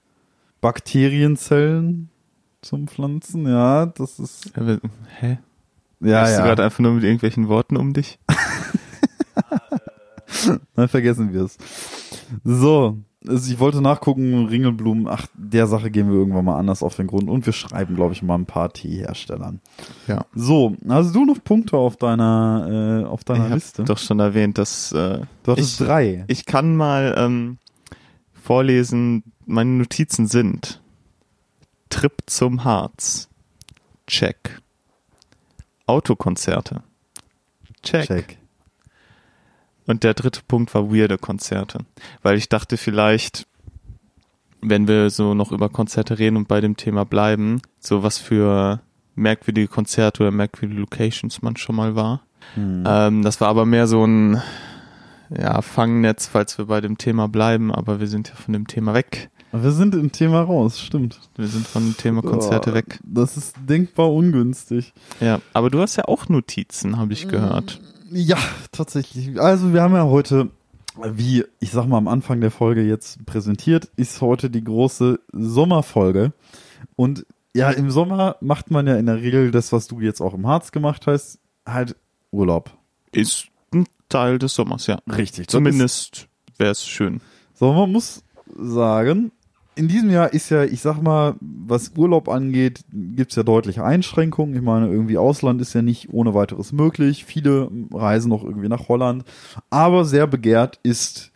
Bakterienzellen zum Pflanzen, ja, das ist, Aber, hä? ja, Bist du ja, gerade einfach nur mit irgendwelchen Worten um dich? dann vergessen wir es. So, also ich wollte nachgucken, Ringelblumen, ach, der Sache gehen wir irgendwann mal anders auf den Grund und wir schreiben, glaube ich, mal ein paar Teeherstellern. Ja. So, hast du noch Punkte auf deiner, äh, auf deiner ich Liste? habe doch schon erwähnt, dass äh, du hattest ich- drei. ich kann mal ähm, vorlesen, meine Notizen sind Trip zum Harz. Check. Autokonzerte. Check. Check. Und der dritte Punkt war weirde Konzerte. Weil ich dachte vielleicht, wenn wir so noch über Konzerte reden und bei dem Thema bleiben, so was für merkwürdige Konzerte oder merkwürdige Locations man schon mal war. Hm. Ähm, das war aber mehr so ein ja, Fangnetz, falls wir bei dem Thema bleiben, aber wir sind ja von dem Thema weg. Wir sind im Thema raus, stimmt. Wir sind von dem Thema Konzerte Oh, weg. Das ist denkbar ungünstig. Ja, aber du hast ja auch Notizen, habe ich Mm. gehört. Ja, tatsächlich. Also wir haben ja heute, wie ich sag mal am Anfang der Folge jetzt präsentiert, ist heute die große Sommerfolge. Und ja, im Sommer macht man ja in der Regel das, was du jetzt auch im Harz gemacht hast, halt Urlaub. Ist ein Teil des Sommers, ja. Richtig. Zumindest wäre es schön. So, man muss sagen, in diesem Jahr ist ja, ich sag mal, was Urlaub angeht, gibt's ja deutliche Einschränkungen. Ich meine, irgendwie Ausland ist ja nicht ohne weiteres möglich. Viele reisen noch irgendwie nach Holland. Aber sehr begehrt ist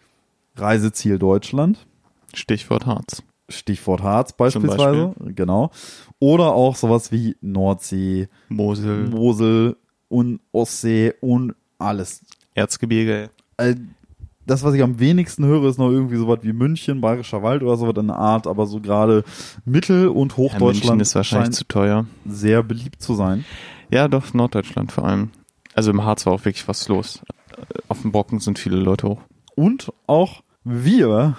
Reiseziel Deutschland. Stichwort Harz. Stichwort Harz beispielsweise. Genau. Oder auch sowas wie Nordsee, Mosel, Mosel und Ostsee und alles. Erzgebirge. Das, was ich am wenigsten höre, ist noch irgendwie sowas wie München, Bayerischer Wald oder sowas in der Art, aber so gerade Mittel- und Ja, München Hochdeutschland ist wahrscheinlich zu teuer. sehr beliebt zu sein. Ja, doch, Norddeutschland vor allem. Also im Harz war auch wirklich was los. Auf dem Brocken sind viele Leute hoch. Und auch wir,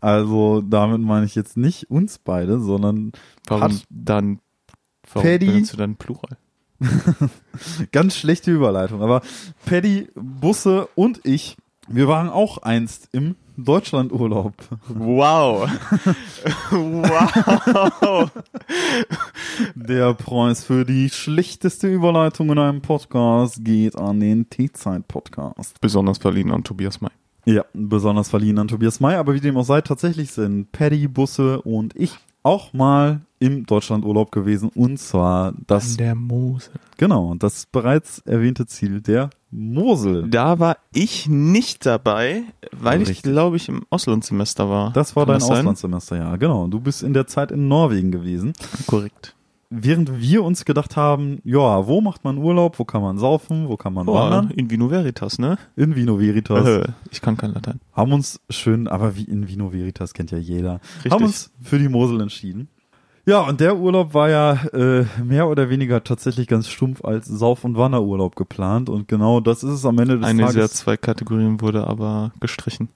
also damit meine ich jetzt nicht uns beide, sondern Warum dann, warum Paddy- benutzt du dann Plural? ganz schlechte Überleitung, aber Paddy, Busse und ich, wir waren auch einst im Deutschlandurlaub. Wow. wow. Der Preis für die schlechteste Überleitung in einem Podcast geht an den T-Zeit-Podcast. Besonders verliehen an Tobias May. Ja, besonders verliehen an Tobias May, aber wie dem auch sei, tatsächlich sind Paddy, Busse und ich auch mal im Deutschlandurlaub gewesen und zwar das, der Mosel. genau, das bereits erwähnte Ziel der Mosel. Da war ich nicht dabei, weil ich Richtig. glaube ich im Auslandssemester war. Das war Kann dein sein? Auslandssemester, ja, genau. Du bist in der Zeit in Norwegen gewesen. Korrekt. Während wir uns gedacht haben, ja, wo macht man Urlaub, wo kann man saufen, wo kann man Boah, wandern? in Vino Veritas, ne? In Vino Veritas. Äh, ich kann kein Latein. Haben uns schön, aber wie in Vino Veritas kennt ja jeder, Richtig. haben uns für die Mosel entschieden. Ja, und der Urlaub war ja äh, mehr oder weniger tatsächlich ganz stumpf als Sauf- und Wanderurlaub geplant. Und genau das ist es am Ende des Eine dieser Tages. zwei Kategorien wurde aber gestrichen.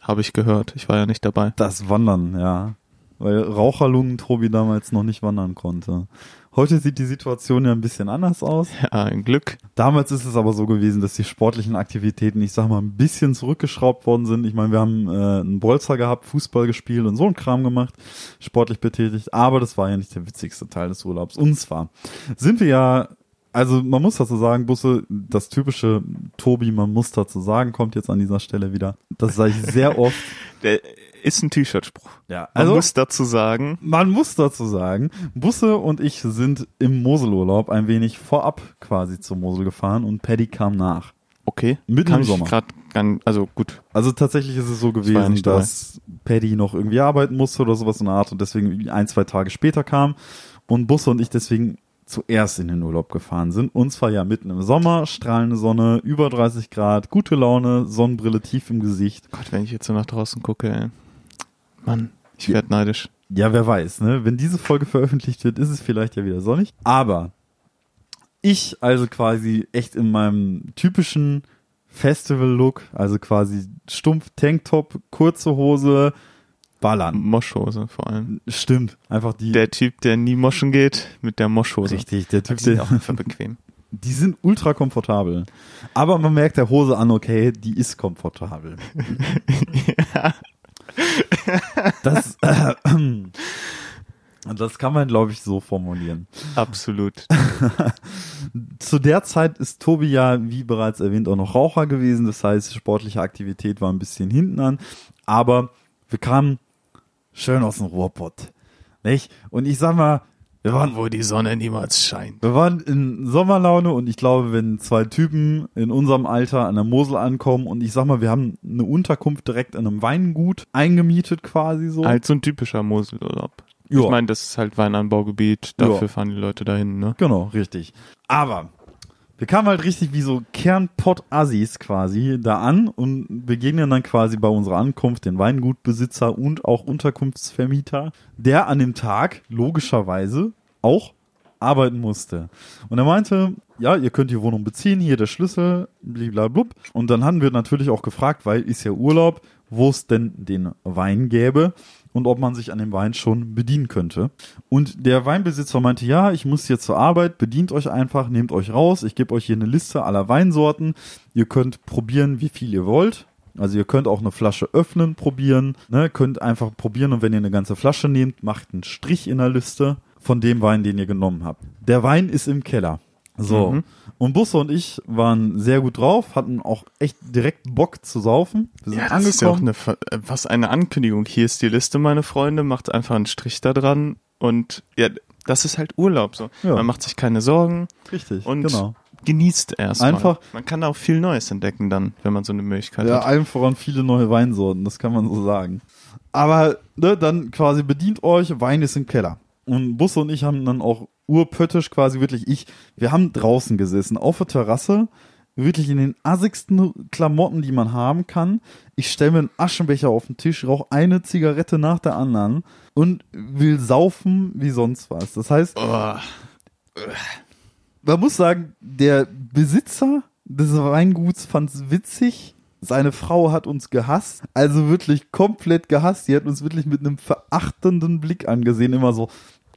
Habe ich gehört. Ich war ja nicht dabei. Das Wandern, ja. Weil Raucherlungen Tobi damals noch nicht wandern konnte. Heute sieht die Situation ja ein bisschen anders aus. Ja, ein Glück. Damals ist es aber so gewesen, dass die sportlichen Aktivitäten, ich sag mal, ein bisschen zurückgeschraubt worden sind. Ich meine, wir haben äh, einen Bolzer gehabt, Fußball gespielt und so einen Kram gemacht, sportlich betätigt. Aber das war ja nicht der witzigste Teil des Urlaubs. Und zwar sind wir ja, also man muss dazu sagen, Busse, das typische Tobi, man muss dazu sagen, kommt jetzt an dieser Stelle wieder. Das sage ich sehr oft. Ist ein T-Shirt-Spruch. Ja, Man also muss dazu sagen, man muss dazu sagen, Busse und ich sind im Moselurlaub ein wenig vorab quasi zur Mosel gefahren und Paddy kam nach. okay, Mitten im Sommer. grad also gut, Also tatsächlich ist es so gewesen, dass Paddy noch irgendwie arbeiten musste oder sowas in der Art und deswegen ein, zwei Tage später kam und Busse und ich deswegen zuerst in den Urlaub gefahren sind. Und zwar ja mitten im Sommer, strahlende Sonne, über 30 Grad, gute Laune, Sonnenbrille tief im Gesicht. Gott, wenn ich jetzt so nach draußen gucke, ey. Mann, ich werd neidisch. Ja, wer weiß, ne? Wenn diese Folge veröffentlicht wird, ist es vielleicht ja wieder sonnig. Aber ich also quasi echt in meinem typischen Festival-Look, also quasi stumpf Tanktop, kurze Hose, ballern. Moschhose vor allem. Stimmt, einfach die. Der Typ, der nie moschen geht, mit der Moschhose. richtig, der Die Typ, sind der, auch einfach bequem. die sind ultra komfortabel. Aber man merkt der Hose an, okay, die ist komfortabel. Das, äh, das kann man, glaube ich, so formulieren. Absolut. Zu der Zeit ist Tobi ja, wie bereits erwähnt, auch noch Raucher gewesen. Das heißt, sportliche Aktivität war ein bisschen hinten an. Aber wir kamen schön aus dem Ruhrpott. Nicht? Und ich sag mal, wir waren, wo die Sonne niemals scheint. wir waren in Sommerlaune und ich glaube, wenn zwei Typen in unserem Alter an der Mosel ankommen und ich sag mal, wir haben eine Unterkunft direkt in einem Weingut eingemietet quasi so. Halt so ein typischer Moselurlaub. Ja. Ich meine, das ist halt Weinanbaugebiet, dafür Ja. fahren die Leute dahin, ne? Genau, richtig. Aber wir kamen halt richtig wie so Kernpott-Assis quasi da an und begegnen dann quasi bei unserer Ankunft den Weingutbesitzer und auch Unterkunftsvermieter, der an dem Tag logischerweise auch arbeiten musste. Und er meinte, ja, ihr könnt die Wohnung beziehen, hier der Schlüssel, bliblablub. Und dann haben wir natürlich auch gefragt, weil ist ja Urlaub, wo es denn den Wein gäbe und ob man sich an dem Wein schon bedienen könnte. Und der Weinbesitzer meinte, ja, ich muss hier zur Arbeit, bedient euch einfach, nehmt euch raus, ich gebe euch hier eine Liste aller Weinsorten. Ihr könnt probieren, wie viel ihr wollt. Also ihr könnt auch eine Flasche öffnen, probieren, ne, könnt einfach probieren und wenn ihr eine ganze Flasche nehmt, macht einen Strich in der Liste von dem Wein, den ihr genommen habt. Der Wein ist im Keller. So. Mhm. Und Busse und ich waren sehr gut drauf, hatten auch echt direkt Bock zu saufen. Wir sind Ja, das ist ja auch angekommen. eine, äh, was eine Ankündigung. Hier ist die Liste, meine Freunde, macht einfach einen Strich da dran und ja, das ist halt Urlaub so. Ja. Man macht sich keine Sorgen Richtig, und genau. genießt erstmal. Einfach- Man kann da auch viel Neues entdecken dann, wenn man so eine Möglichkeit Ja, hat. allen voran viele neue Weinsorten, das kann man so sagen. Aber ne, dann quasi bedient euch, Wein ist im Keller. Und Busse und ich haben dann auch urpöttisch quasi wirklich ich, wir haben draußen gesessen, auf der Terrasse, wirklich in den assigsten Klamotten, die man haben kann. Ich stelle mir einen Aschenbecher auf den Tisch, rauche eine Zigarette nach der anderen und will saufen wie sonst was. Das heißt, Oh, man muss sagen, der Besitzer des Weinguts fand es witzig. Seine Frau hat uns gehasst, also wirklich komplett gehasst. Sie hat uns wirklich mit einem verachtenden Blick angesehen, immer so,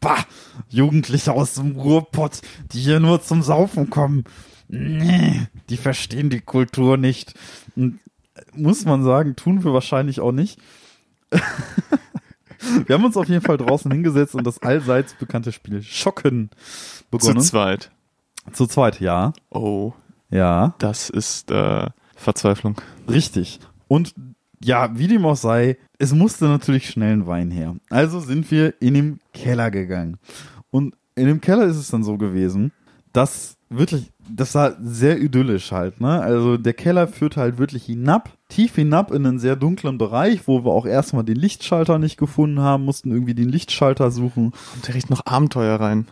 bah, Jugendliche aus dem Ruhrpott, die hier nur zum Saufen kommen. Nee, die verstehen die Kultur nicht. Und muss man sagen, tun wir wahrscheinlich auch nicht. wir haben uns auf jeden Fall draußen hingesetzt und das allseits bekannte Spiel Schocken zu begonnen. zweit. Zu zweit, ja. Oh, Ja, das ist äh, Verzweiflung. richtig. Und ja, wie dem auch sei, es musste natürlich schnell ein Wein her. Also sind wir in den Keller gegangen. Und in dem Keller ist es dann so gewesen, dass wirklich, das war sehr idyllisch halt, ne? Also der Keller führt halt wirklich hinab, tief hinab in einen sehr dunklen Bereich, wo wir auch erstmal den Lichtschalter nicht gefunden haben, mussten irgendwie den Lichtschalter suchen. Kommt direkt noch Abenteuer rein.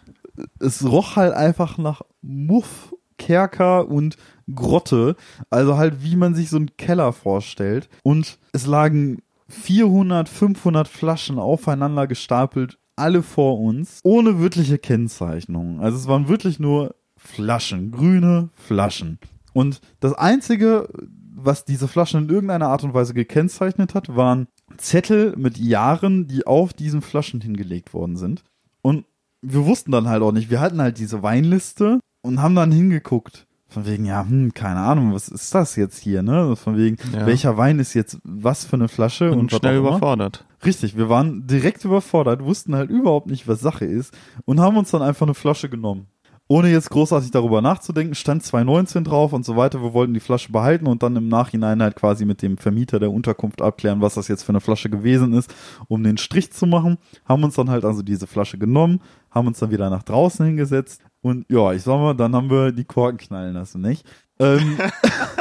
es roch halt einfach nach Muff, Kerker und Grotte. Also halt, wie man sich so einen Keller vorstellt. Und es lagen 400, 500 Flaschen aufeinander gestapelt, alle vor uns, ohne wirkliche Kennzeichnung. Also es waren wirklich nur Flaschen, grüne Flaschen. Und das Einzige, was diese Flaschen in irgendeiner Art und Weise gekennzeichnet hat, waren Zettel mit Jahren, die auf diesen Flaschen hingelegt worden sind. Und wir wussten dann halt auch nicht, wir hatten halt diese Weinliste und haben dann hingeguckt. Von wegen, ja, hm, keine Ahnung, was ist das jetzt hier, ne? Von wegen, Ja. welcher Wein ist jetzt was für eine Flasche Und und schnell überfordert. Richtig, wir waren direkt überfordert, wussten halt überhaupt nicht, was Sache ist und haben uns dann einfach eine Flasche genommen. Ohne jetzt großartig darüber nachzudenken, stand 2,19 drauf und so weiter. Wir wollten die Flasche behalten und dann im Nachhinein halt quasi mit dem Vermieter der Unterkunft abklären, was das jetzt für eine Flasche gewesen ist, um den Strich zu machen. Haben uns dann halt also diese Flasche genommen, haben uns dann wieder nach draußen hingesetzt und ja, ich sag mal, dann haben wir die Korken knallen lassen, nicht? Ähm,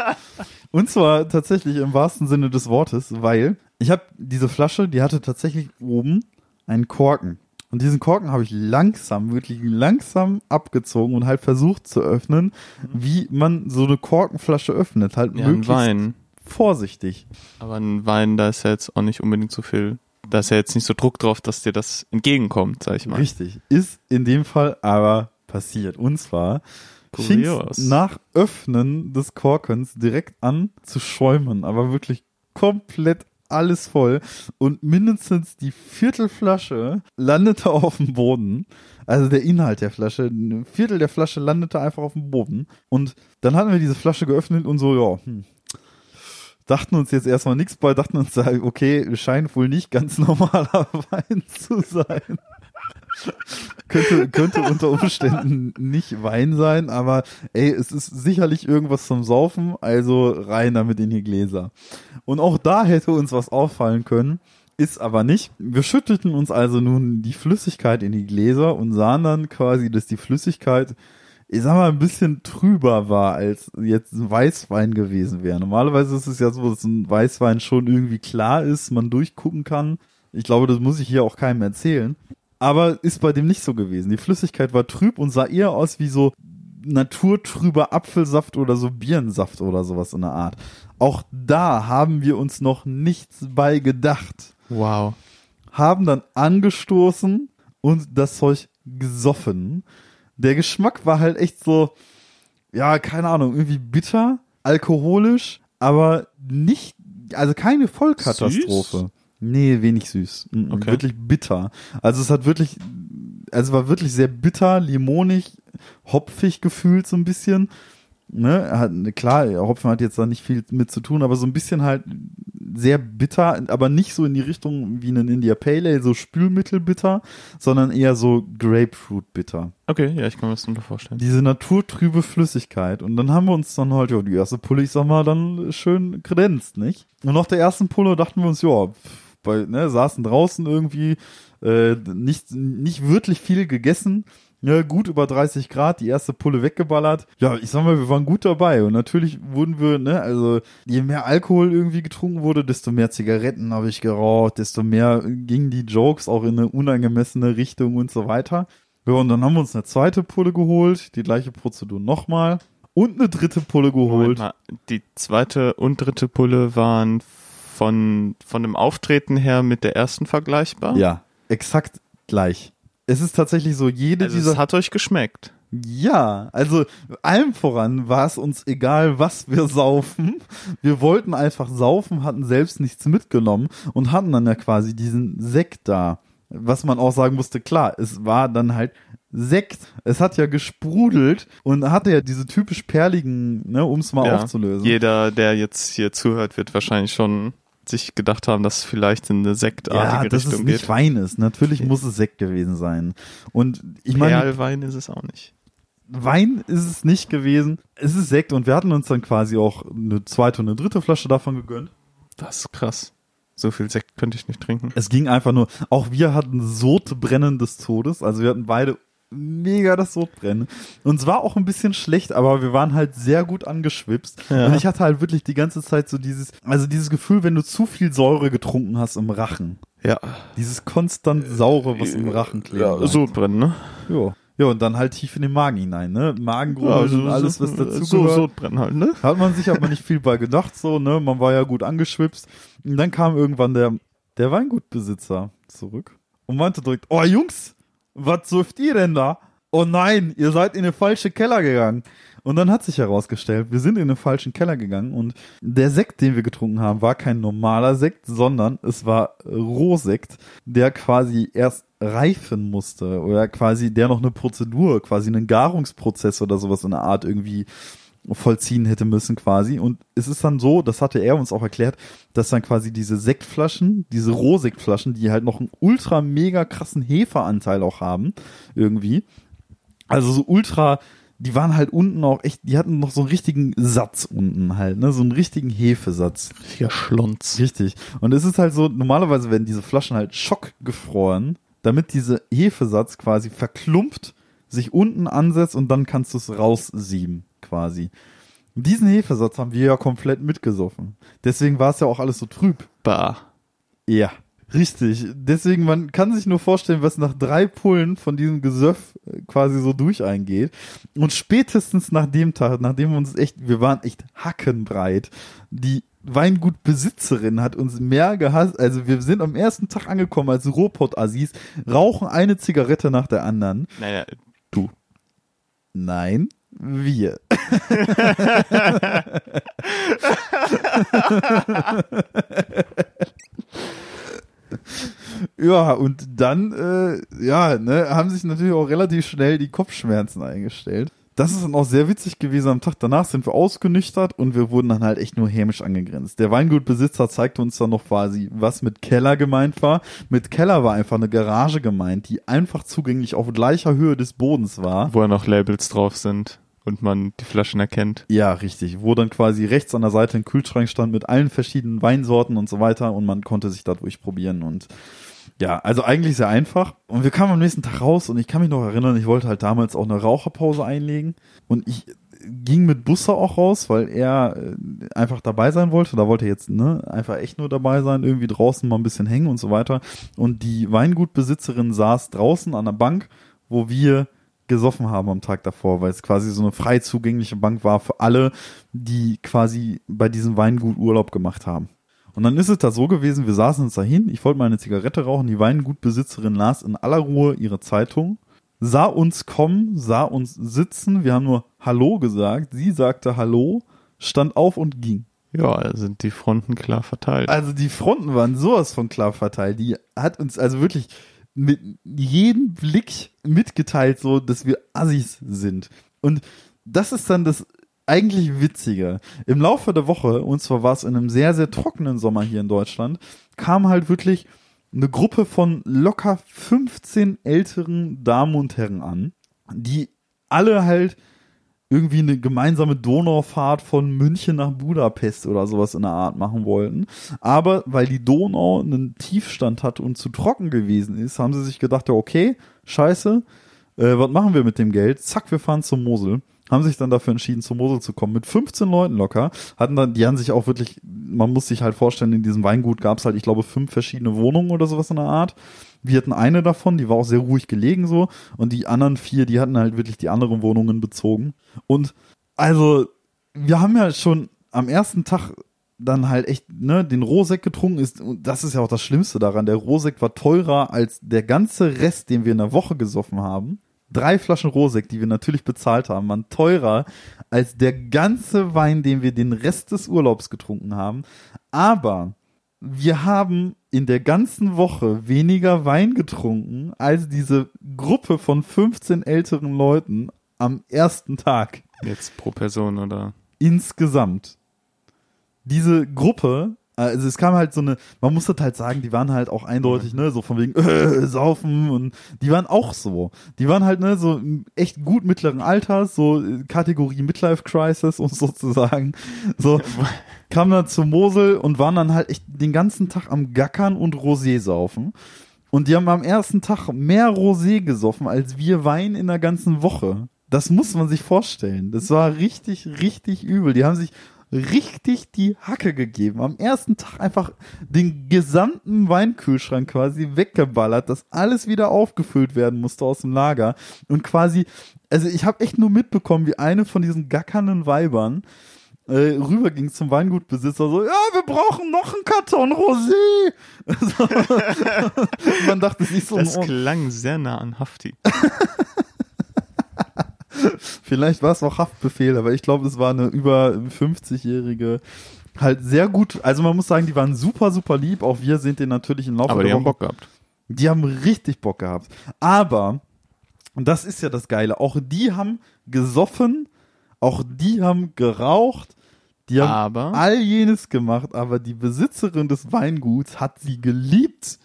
und zwar tatsächlich im wahrsten Sinne des Wortes, weil ich habe diese Flasche, die hatte tatsächlich oben einen Korken. Und diesen Korken habe ich langsam, wirklich langsam abgezogen und halt versucht zu öffnen, wie man so eine Korkenflasche öffnet. Halt Ja, ein möglichst Wein. vorsichtig. Aber ein Wein, da ist ja jetzt auch nicht unbedingt so viel. Da ist ja jetzt nicht so Druck drauf, dass dir das entgegenkommt, sag ich mal. Richtig. Ist in dem Fall aber passiert. Und zwar fing nach Öffnen des Korkens direkt an zu schäumen, aber wirklich komplett alles voll und mindestens die Viertelflasche landete auf dem Boden. Also der Inhalt der Flasche, ein Viertel der Flasche landete einfach auf dem Boden. Und dann hatten wir diese Flasche geöffnet und so, ja, hm, dachten uns jetzt erstmal nichts bei, dachten uns, okay, scheint wohl nicht ganz normaler Wein zu sein. Könnte, könnte unter Umständen nicht Wein sein, aber ey, es ist sicherlich irgendwas zum Saufen, also rein damit in die Gläser. Und auch da hätte uns was auffallen können, ist aber nicht. Wir schüttelten uns also nun die Flüssigkeit in die Gläser und sahen dann quasi, dass die Flüssigkeit, ich sag mal, ein bisschen trüber war, als jetzt ein Weißwein gewesen wäre. Normalerweise ist es ja so, dass ein Weißwein schon irgendwie klar ist, man durchgucken kann. Ich glaube, das muss ich hier auch keinem erzählen. Aber ist bei dem nicht so gewesen. Die Flüssigkeit war trüb und sah eher aus wie so naturtrüber Apfelsaft oder so Birnensaft oder sowas in der Art. Auch da haben wir uns noch nichts bei gedacht. Wow. Haben dann angestoßen und das Zeug gesoffen. Der Geschmack war halt echt so, ja, keine Ahnung, irgendwie bitter, alkoholisch, aber nicht, also keine Vollkatastrophe. Süß? Nee, wenig süß. Okay. Wirklich bitter. Also es hat wirklich, also es war wirklich sehr bitter, limonig, hopfig gefühlt so ein bisschen. Ne, hat, klar, Hopfen hat jetzt da nicht viel mit zu tun, aber so ein bisschen halt sehr bitter, aber nicht so in die Richtung wie ein India Pale Ale, so Spülmittelbitter, sondern eher so Grapefruit bitter. Okay, ja, ich kann mir das nur vorstellen. Diese naturtrübe Flüssigkeit. Und dann haben wir uns dann halt, ja, die erste Pulle, ich sag mal, dann schön kredenzt, nicht? Und nach der ersten Pulle dachten wir uns, ja, pff, bei, ne, saßen draußen irgendwie, äh, nicht, nicht wirklich viel gegessen. Ja, gut über 30 Grad, die erste Pulle weggeballert. Ja, ich sag mal, wir waren gut dabei. Und natürlich wurden wir, ne, also je mehr Alkohol irgendwie getrunken wurde, desto mehr Zigaretten habe ich geraucht, desto mehr gingen die Jokes auch in eine unangemessene Richtung und so weiter. Ja, und dann haben wir uns eine zweite Pulle geholt, die gleiche Prozedur nochmal. Und eine dritte Pulle geholt. die zweite und dritte Pulle waren von, von dem Auftreten her mit der ersten vergleichbar? Ja, exakt gleich. Es ist tatsächlich so, jede Also dieser es hat euch geschmeckt. Ja, also allem voran war es uns egal, was wir saufen. Wir wollten einfach saufen, hatten selbst nichts mitgenommen und hatten dann ja quasi diesen Sekt da. Was man auch sagen musste, klar, es war dann halt Sekt. Es hat ja gesprudelt und hatte ja diese typisch perligen, ne, um es mal Ja. aufzulösen. Jeder, der jetzt hier zuhört, wird wahrscheinlich schon sich gedacht haben, dass es vielleicht in eine ja, sektartige dass es nicht geht. Wein ist. Natürlich muss es Sekt gewesen sein. Und ich meine, Perlwein ist es auch nicht. Wein ist es nicht gewesen. Es ist Sekt und wir hatten uns dann quasi auch eine zweite und eine dritte Flasche davon gegönnt. Das ist krass. So viel Sekt könnte ich nicht trinken. Es ging einfach nur, auch wir hatten Sodbrennen des Todes. Also wir hatten beide mega das Sodbrennen. Uns war auch ein bisschen schlecht, aber wir waren halt sehr gut angeschwipst. Ja. Und ich hatte halt wirklich die ganze Zeit so dieses, also dieses Gefühl, wenn du zu viel Säure getrunken hast im Rachen. Ja. Dieses konstant saure, was im Rachen klebt. Ja, Sodbrennen, ne? Ja. Ja, und dann halt tief in den Magen hinein, ne? Magengrummeln und alles, was dazu so, gehört. Sodbrennen halt, ne? Hat man sich aber nicht viel bei gedacht, so, ne? Man war ja gut angeschwipst. Und dann kam irgendwann der, der Weingutbesitzer zurück und meinte direkt, oh Jungs, was säuft ihr denn da? Oh nein, ihr seid in den falschen Keller gegangen. Und dann hat sich herausgestellt, wir sind in den falschen Keller gegangen und der Sekt, den wir getrunken haben, war kein normaler Sekt, sondern es war Rohsekt, der quasi erst reifen musste oder quasi der noch eine Prozedur, quasi einen Garungsprozess oder sowas in der Art irgendwie vollziehen hätte müssen quasi. Und es ist dann so, das hatte er uns auch erklärt, dass dann quasi diese Sektflaschen, diese Rohsektflaschen, die halt noch einen ultra mega krassen Hefeanteil auch haben, irgendwie. Also so ultra, die waren halt unten auch echt, die hatten noch so einen richtigen Satz unten halt, ne, so einen richtigen Hefesatz. Richtiger Schlons. Richtig. Und es ist halt so, normalerweise werden diese Flaschen halt schockgefroren, damit diese Hefesatz quasi verklumpt, sich unten ansetzt und dann kannst du es raussieben, quasi. Diesen Hefesatz haben wir ja komplett mitgesoffen. Deswegen war es ja auch alles so trüb. Bah. Ja. Richtig. Deswegen, man kann sich nur vorstellen, was nach drei Pullen von diesem Gesöff äh, quasi so durch eingeht. Und spätestens nach dem Tag, nachdem wir uns echt, wir waren echt hackenbreit, die Weingutbesitzerin hat uns mehr gehasst. Also wir sind am ersten Tag angekommen als Ruhrpott-Assis, rauchen eine Zigarette nach der anderen. Naja, du. Nein, wir. ja, und dann, äh, ja, ne, haben sich natürlich auch relativ schnell die Kopfschmerzen eingestellt. Das ist dann auch sehr witzig gewesen. Am Tag danach sind wir ausgenüchtert und wir wurden dann halt echt nur hämisch angegrenzt. Der Weingutbesitzer zeigte uns dann noch quasi, was mit Keller gemeint war. Mit Keller war einfach eine Garage gemeint, die einfach zugänglich auf gleicher Höhe des Bodens war. Wo ja noch Labels drauf sind und man die Flaschen erkennt. Ja, richtig. Wo dann quasi rechts an der Seite ein Kühlschrank stand mit allen verschiedenen Weinsorten und so weiter und man konnte sich da durchprobieren und ja, also eigentlich sehr einfach. Und wir kamen am nächsten Tag raus und ich kann mich noch erinnern, ich wollte halt damals auch eine Raucherpause einlegen und ich ging mit Busse auch raus, weil er äh, einfach dabei sein wollte. Da wollte er jetzt ne, einfach echt nur dabei sein, irgendwie draußen mal ein bisschen hängen und so weiter. Und die Weingutbesitzerin saß draußen an der Bank, wo wir gesoffen haben am Tag davor, weil es quasi so eine frei zugängliche Bank war für alle, die quasi bei diesem Weingut Urlaub gemacht haben. Und dann ist es da so gewesen, wir saßen uns dahin, ich wollte mal eine Zigarette rauchen, die Weingutbesitzerin las in aller Ruhe ihre Zeitung, sah uns kommen, sah uns sitzen, wir haben nur Hallo gesagt, sie sagte Hallo, stand auf und ging. Ja, sind die Fronten klar verteilt. Also die Fronten waren sowas von klar verteilt. Die hat uns also wirklich mit jedem Blick mitgeteilt, so dass wir Assis sind. Und das ist dann das eigentlich Witzige. Im Laufe der Woche, und zwar war es in einem sehr, sehr trockenen Sommer hier in Deutschland, kam halt wirklich eine Gruppe von locker 15 älteren Damen und Herren an, die alle halt irgendwie eine gemeinsame Donaufahrt von München nach Budapest oder sowas in der Art machen wollten. Aber weil die Donau einen Tiefstand hat und zu trocken gewesen ist, haben sie sich gedacht, ja, okay, scheiße, äh, was machen wir mit dem Geld? Zack, wir fahren zur Mosel haben sich dann dafür entschieden, zur Mosel zu kommen, mit 15 Leuten locker, hatten dann, die haben sich auch wirklich, man muss sich halt vorstellen, in diesem Weingut gab es halt, ich glaube, fünf verschiedene Wohnungen oder sowas in der Art. Wir hatten eine davon, die war auch sehr ruhig gelegen so, und die anderen vier, die hatten halt wirklich die anderen Wohnungen bezogen. Und also, wir haben ja schon am ersten Tag dann halt echt, ne, den Rohsekt getrunken ist, und das ist ja auch das Schlimmste daran, der Rohsekt war teurer als der ganze Rest, den wir in der Woche gesoffen haben drei Flaschen Rosek, die wir natürlich bezahlt haben, waren teurer als der ganze Wein, den wir den Rest des Urlaubs getrunken haben. Aber wir haben in der ganzen Woche weniger Wein getrunken als diese Gruppe von 15 älteren Leuten am ersten Tag. Jetzt pro Person oder? Insgesamt. Diese Gruppe also es kam halt so eine, man muss das halt sagen, die waren halt auch eindeutig, ne, so von wegen äh, saufen und die waren auch so. Die waren halt ne so echt gut mittleren Alters, so Kategorie Midlife Crisis und sozusagen so kamen dann zur Mosel und waren dann halt echt den ganzen Tag am Gackern und Rosé saufen. Und die haben am ersten Tag mehr Rosé gesoffen als wir Wein in der ganzen Woche. Das muss man sich vorstellen. Das war richtig, richtig übel. Die haben sich richtig die Hacke gegeben. Am ersten Tag einfach den gesamten Weinkühlschrank quasi weggeballert, dass alles wieder aufgefüllt werden musste aus dem Lager und quasi, also ich habe echt nur mitbekommen, wie eine von diesen gackernden Weibern äh, rüber ging zum Weingutbesitzer so, ja, wir brauchen noch einen Karton Rosé. Man dachte sich so, Das klang sehr nah an Hafti. Vielleicht war es auch Haftbefehl, aber ich glaube, es war eine über 50-jährige, halt sehr gut. Also man muss sagen, die waren super, super lieb. Auch wir sind den natürlich im Laufe Aber der die haben Woche- Bock gehabt. Die haben richtig Bock gehabt. Aber, und das ist ja das Geile, auch die haben gesoffen, auch die haben geraucht, die haben Aber all jenes gemacht, aber die Besitzerin des Weinguts hat sie geliebt.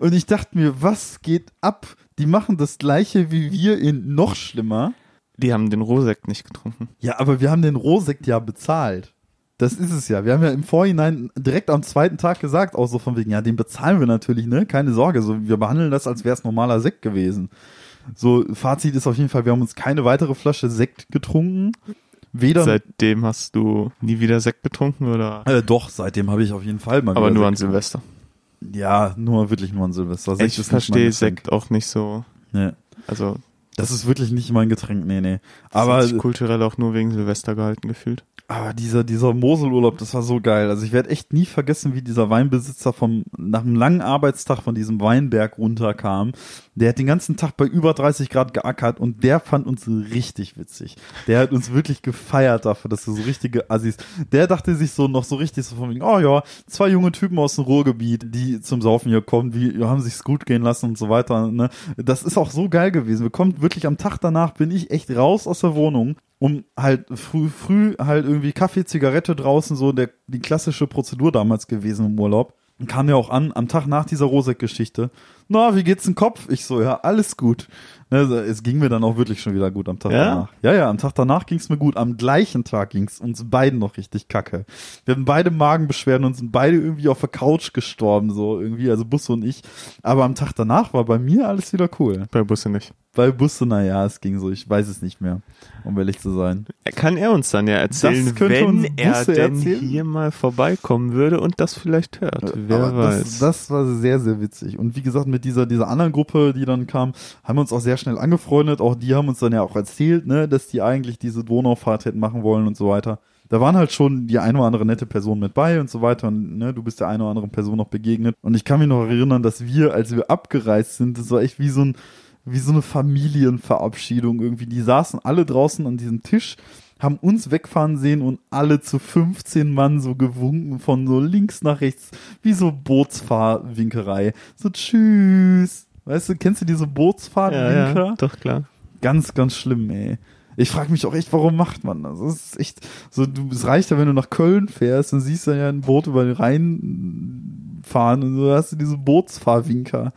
Und ich dachte mir, was geht ab? Die machen das gleiche wie wir in noch schlimmer. die haben den Rosekt nicht getrunken. Ja, aber wir haben den Rohsekt ja bezahlt. Das ist es ja. Wir haben ja im Vorhinein direkt am zweiten Tag gesagt, auch so von wegen, ja, den bezahlen wir natürlich, ne? Keine Sorge. So, wir behandeln das, als wäre es normaler Sekt gewesen. So, Fazit ist auf jeden Fall, wir haben uns keine weitere Flasche Sekt getrunken. Weder. Seitdem hast du nie wieder Sekt getrunken oder? äh, doch, seitdem habe ich auf jeden Fall mal Aber nur an Sekt Silvester. getrunken. Ja, nur wirklich nur an Silvester. Sekt Ich verstehe. Sekt auch nicht so. Nee. Also Das ist wirklich nicht mein Getränk, nee, nee. aber sich kulturell auch nur wegen Silvester gehalten gefühlt. Aber dieser, dieser Moselurlaub, das war so geil. Also ich werde echt nie vergessen, wie dieser Weinbesitzer vom, nach einem langen Arbeitstag von diesem Weinberg runterkam. Der hat den ganzen Tag bei über 30 Grad geackert und der fand uns richtig witzig. Der hat uns wirklich gefeiert dafür, dass wir so richtige Assis. Der dachte sich so noch so richtig so von wegen, oh ja, zwei junge Typen aus dem Ruhrgebiet, die zum Saufen hier kommen, wie haben sich's gut gehen lassen und so weiter. Ne? Das ist auch so geil gewesen. Wir kommen wirklich am Tag danach, bin ich echt raus aus der Wohnung um halt früh, früh halt irgendwie Kaffee, Zigarette draußen, so der, die klassische Prozedur damals gewesen im Urlaub. Und kam ja auch an, am Tag nach dieser Rosek-Geschichte. Na, wie geht's im Kopf? Ich so, ja, alles gut. Ne, so, es ging mir dann auch wirklich schon wieder gut am Tag Ja? danach. Ja, ja, am Tag danach ging's mir gut. Am gleichen Tag ging's uns beiden noch richtig kacke. Wir hatten beide Magenbeschwerden und sind beide irgendwie auf der Couch gestorben, so irgendwie, also Busse und ich. Aber am Tag danach war bei mir alles wieder cool. Bei Busse nicht. Bei Busse, naja, es ging so, ich weiß es nicht mehr, um ehrlich zu sein. Kann er uns dann ja erzählen, wenn er denn erzählen. hier mal vorbeikommen würde und das vielleicht hört. Wer Aber weiß. Das, das war sehr, sehr witzig. Und wie gesagt, mit dieser, dieser anderen Gruppe, die dann kam, haben wir uns auch sehr schnell angefreundet. Auch die haben uns dann ja auch erzählt, ne, dass die eigentlich diese Donaufahrt hätten machen wollen und so weiter. Da waren halt schon die eine oder andere nette Person mit bei und so weiter. Und ne, du bist der eine oder anderen Person noch begegnet. Und ich kann mich noch erinnern, dass wir, als wir abgereist sind, das war echt wie so ein, wie so eine Familienverabschiedung irgendwie. Die saßen alle draußen an diesem Tisch, haben uns wegfahren sehen und alle zu 15 Mann so gewunken von so links nach rechts, wie so Bootsfahrwinkerei. So tschüss. Weißt du, kennst du diese ja, Bootsfahrtwinker? ja, doch klar. Ganz, ganz schlimm, ey. Ich frage mich auch echt, warum macht man das? Das ist echt so, du, es reicht ja, wenn du nach Köln fährst und siehst dann ja ein Boot über den Rhein fahren und so hast du diese Bootsfahrwinker.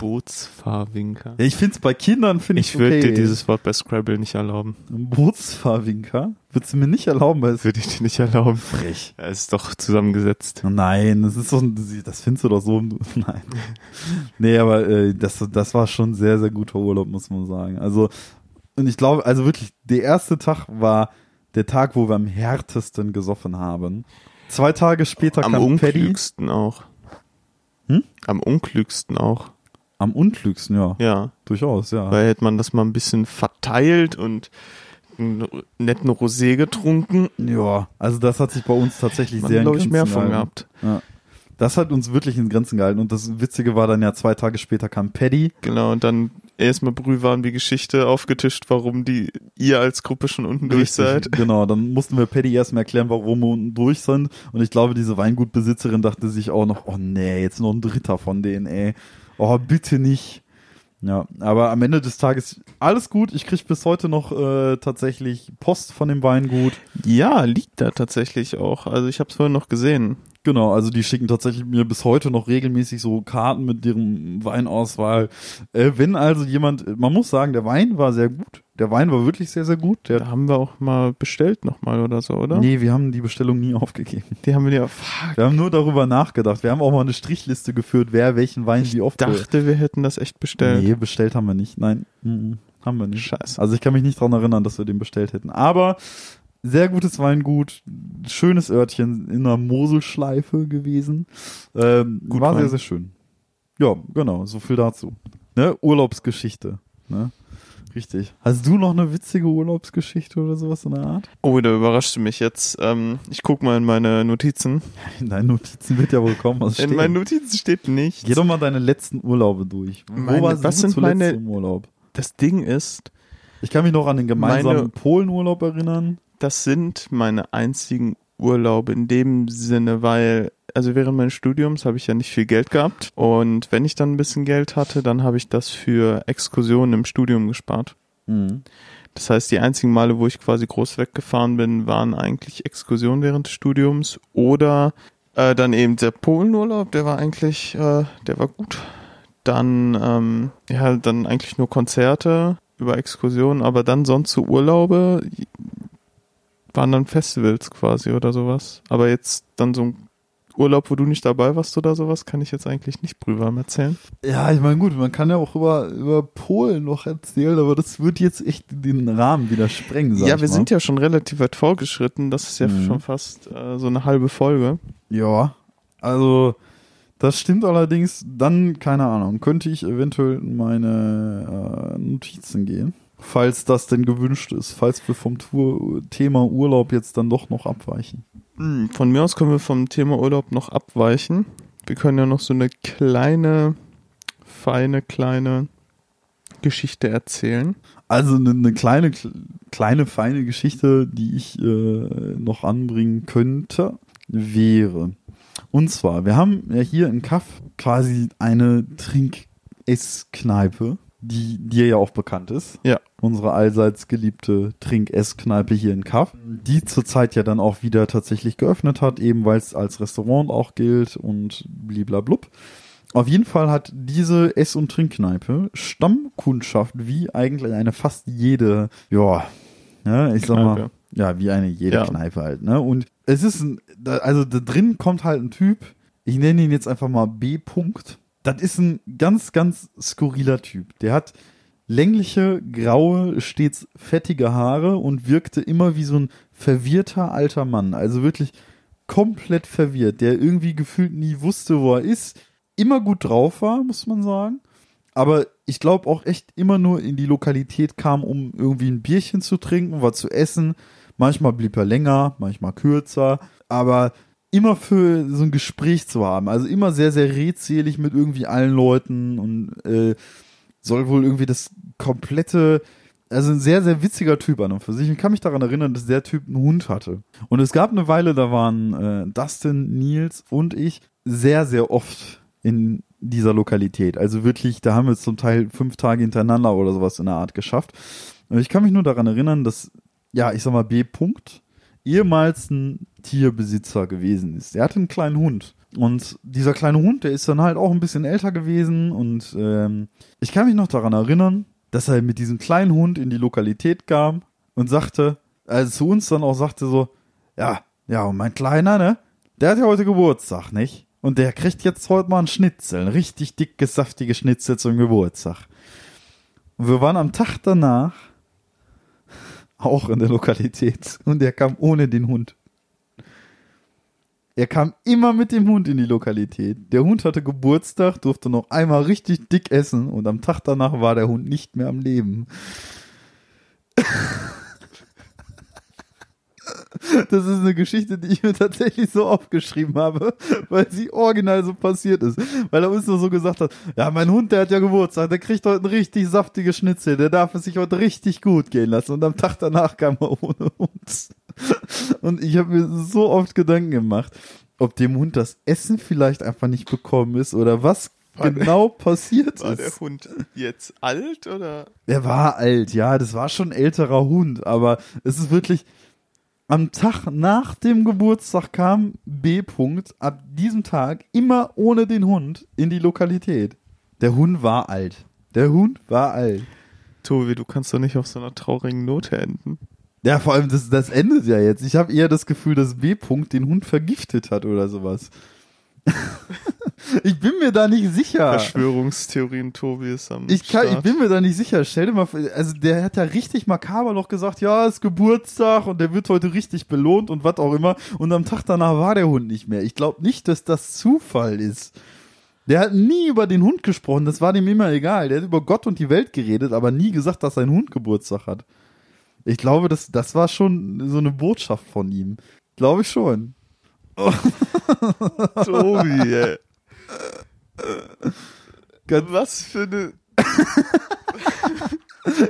Bootsfahrwinker. Ja, ich find's bei Kindern finde ich Ich würde okay. dir dieses Wort bei Scrabble nicht erlauben. Ein Bootsfahrwinker? Würdest du mir nicht erlauben, weil es Würde ich dir nicht erlauben. frech. Er ist doch zusammengesetzt. Nein, das ist so, ein- das findest du doch so, nein. Nee, aber äh, das, das war schon sehr, sehr guter Urlaub, muss man sagen. Also, und ich glaube, also wirklich, der erste Tag war der Tag, wo wir am härtesten gesoffen haben. Zwei Tage später Am kam Paddy. unklügsten auch. Hm? Am unklügsten auch. Am unklügsten, ja. Ja. Durchaus, ja. Weil hätte man das mal ein bisschen verteilt und einen netten Rosé getrunken, ja, also das hat sich bei uns tatsächlich man sehr in glaube ich mehr von gehabt. Ja. Das hat uns wirklich in Grenzen gehalten. Und das Witzige war dann ja, zwei Tage später kam Paddy. Genau, und dann erstmal brühwarm die Geschichte aufgetischt, warum die ihr als Gruppe schon unten durch Richtig, seid. Genau, dann mussten wir Paddy erstmal erklären, warum wir unten durch sind. Und ich glaube, diese Weingutbesitzerin dachte sich auch noch, oh nee, jetzt noch ein Dritter von denen, ey. Oh, bitte nicht. Ja, aber am Ende des Tages alles gut. Ich krieg bis heute noch äh, tatsächlich Post von dem Weingut. Ja, liegt da tatsächlich auch. Also ich habe es vorhin noch gesehen. Genau, also die schicken tatsächlich mir bis heute noch regelmäßig so Karten mit deren Weinauswahl. Äh, wenn also jemand, man muss sagen, der Wein war sehr gut. Der Wein war wirklich sehr, sehr gut. Der Da haben wir auch mal bestellt nochmal oder so, oder? Nee, wir haben die Bestellung nie aufgegeben. Die haben wir ja, fuck, Wir haben nur darüber nachgedacht. Wir haben auch mal eine Strichliste geführt, wer welchen Wein wie oft dachte, wir hätten das echt bestellt. Nee, bestellt haben wir nicht. Nein, mhm, haben wir nicht. Scheiße. Also ich kann mich nicht dran erinnern, dass wir den bestellt hätten. Aber sehr gutes Weingut, schönes Örtchen in einer Moselschleife gewesen. Ähm, Gut war Wein. sehr, sehr schön. Ja, genau, so viel dazu. Ne? Urlaubsgeschichte. Ne? Richtig. Hast du noch eine witzige Urlaubsgeschichte oder sowas in der Art? Oh, da überrascht du mich jetzt. Ähm, ich guck mal in meine Notizen. In deinen Notizen wird ja wohl kommen was In stehen. meinen Notizen steht nichts. Geh doch mal deine letzten Urlaube durch. Wo Meine- warst was du sind zuletzt meine- im Urlaub? Das Ding ist, Ich kann mich noch an den gemeinsamen Meine- Polenurlaub erinnern. Das sind meine einzigen Urlaube in dem Sinne, weil, also während meines Studiums habe ich ja nicht viel Geld gehabt. Und wenn ich dann ein bisschen Geld hatte, dann habe ich das für Exkursionen im Studium gespart. Mhm. Das heißt, die einzigen Male, wo ich quasi groß weggefahren bin, waren eigentlich Exkursionen während des Studiums oder äh, dann eben der Polenurlaub, der war eigentlich, äh, der war gut. Dann, ähm, ja, dann eigentlich nur Konzerte über Exkursionen, aber dann sonst so Urlaube waren dann Festivals quasi oder sowas. Aber jetzt dann so ein Urlaub, wo du nicht dabei warst oder sowas, kann ich jetzt eigentlich nicht brühwarm erzählen. Ja, ich meine, gut, man kann ja auch über, über Polen noch erzählen, aber das wird jetzt echt den Rahmen wieder sprengen, ja, wir mal. sind ja schon relativ weit vorgeschritten. Das ist ja Mhm. schon fast äh, so eine halbe Folge. Ja, also das stimmt allerdings. Dann, keine Ahnung, könnte ich eventuell in meine äh, Notizen gehen. Falls das denn gewünscht ist, falls wir vom Tour Thema Urlaub jetzt dann doch noch abweichen. Hm, Von mir aus können wir vom Thema Urlaub noch abweichen. Wir können ja noch so eine kleine, feine, kleine Geschichte erzählen. Also eine, eine kleine, kleine, feine Geschichte, die ich äh, noch anbringen könnte, wäre. Und zwar, wir haben ja hier in Kaff quasi eine Trink-Ess-Kneipe, die dir ja auch bekannt ist. Ja. Unsere allseits geliebte Trink-Ess-Kneipe hier in Kaff, die zurzeit ja dann auch wieder tatsächlich geöffnet hat, eben weil es als Restaurant auch gilt und bliblablub. Auf jeden Fall hat diese Ess- und Trinkkneipe Stammkundschaft wie eigentlich eine fast jede, ja, ja ich sag mal, ja, wie eine jede Ja. Kneipe halt, ne? Und es ist ein, also da drin kommt halt ein Typ, ich nenne ihn jetzt einfach mal B. -Punkt. Das ist ein ganz, ganz skurriler Typ. Der hat längliche, graue, stets fettige Haare und wirkte immer wie so ein verwirrter alter Mann. Also wirklich komplett verwirrt, der irgendwie gefühlt nie wusste, wo er ist. Immer gut drauf war, muss man sagen. Aber ich glaube auch echt immer nur in die Lokalität kam, um irgendwie ein Bierchen zu trinken, was zu essen. Manchmal blieb er länger, manchmal kürzer. Aber immer für so ein Gespräch zu haben. Also immer sehr, sehr redselig mit irgendwie allen Leuten und äh, soll wohl irgendwie das komplette, also ein sehr, sehr witziger Typ an und für sich. Ich kann mich daran erinnern, dass der Typ einen Hund hatte. Und es gab eine Weile, da waren äh, Dustin, Nils und ich sehr, sehr oft in dieser Lokalität. Also wirklich, da haben wir es zum Teil fünf Tage hintereinander oder sowas in der Art geschafft. Und ich kann mich nur daran erinnern, dass, ja, ich sag mal, B. Punkt ehemals ein Tierbesitzer gewesen ist. Der hatte einen kleinen Hund. Und dieser kleine Hund, der ist dann halt auch ein bisschen älter gewesen. Und ähm, ich kann mich noch daran erinnern, dass er mit diesem kleinen Hund in die Lokalität kam und sagte, also zu uns dann auch sagte so, ja, ja, und mein Kleiner, ne, der hat ja heute Geburtstag, nicht? Und der kriegt jetzt heute mal einen Schnitzel, ein richtig dickes, saftiges Schnitzel zum Geburtstag. Und wir waren am Tag danach auch in der Lokalität und er kam ohne den Hund. Er kam immer mit dem Hund in die Lokalität. Der Hund hatte Geburtstag, durfte noch einmal richtig dick essen und am Tag danach war der Hund nicht mehr am Leben. Das ist eine Geschichte, die ich mir tatsächlich so aufgeschrieben habe, weil sie original so passiert ist. Weil er uns nur so gesagt hat, ja, mein Hund, der hat ja Geburtstag, der kriegt heute ein richtig saftiges Schnitzel, der darf es sich heute richtig gut gehen lassen. Und am Tag danach kam er ohne uns. Und ich habe mir so oft Gedanken gemacht, ob dem Hund das Essen vielleicht einfach nicht bekommen ist oder was War der- genau passiert War ist. der Hund jetzt alt oder? Er war alt, ja, das war schon ein älterer Hund, aber es ist wirklich am Tag nach dem Geburtstag kam B. -Punkt, ab diesem Tag immer ohne den Hund in die Lokalität. Der Hund war alt. Der Hund war alt. Tobi, du kannst doch nicht auf so einer traurigen Note enden. Ja, vor allem, das, das endet ja jetzt. Ich habe eher das Gefühl, dass B. -Punkt den Hund vergiftet hat oder sowas. Ich bin mir da nicht sicher. Verschwörungstheorien, Tobi ist am Ich, kann, ich Start. bin mir da nicht sicher. Stell dir mal vor, also der hat ja richtig makaber noch gesagt, ja, ist Geburtstag und der wird heute richtig belohnt und was auch immer. Und am Tag danach war der Hund nicht mehr. Ich glaube nicht, dass das Zufall ist. Der hat nie über den Hund gesprochen, das war dem immer egal. Der hat über Gott und die Welt geredet, aber nie gesagt, dass sein Hund Geburtstag hat. Ich glaube, das, das war schon so eine Botschaft von ihm. Glaube ich schon. Tobi, ey. Was für eine.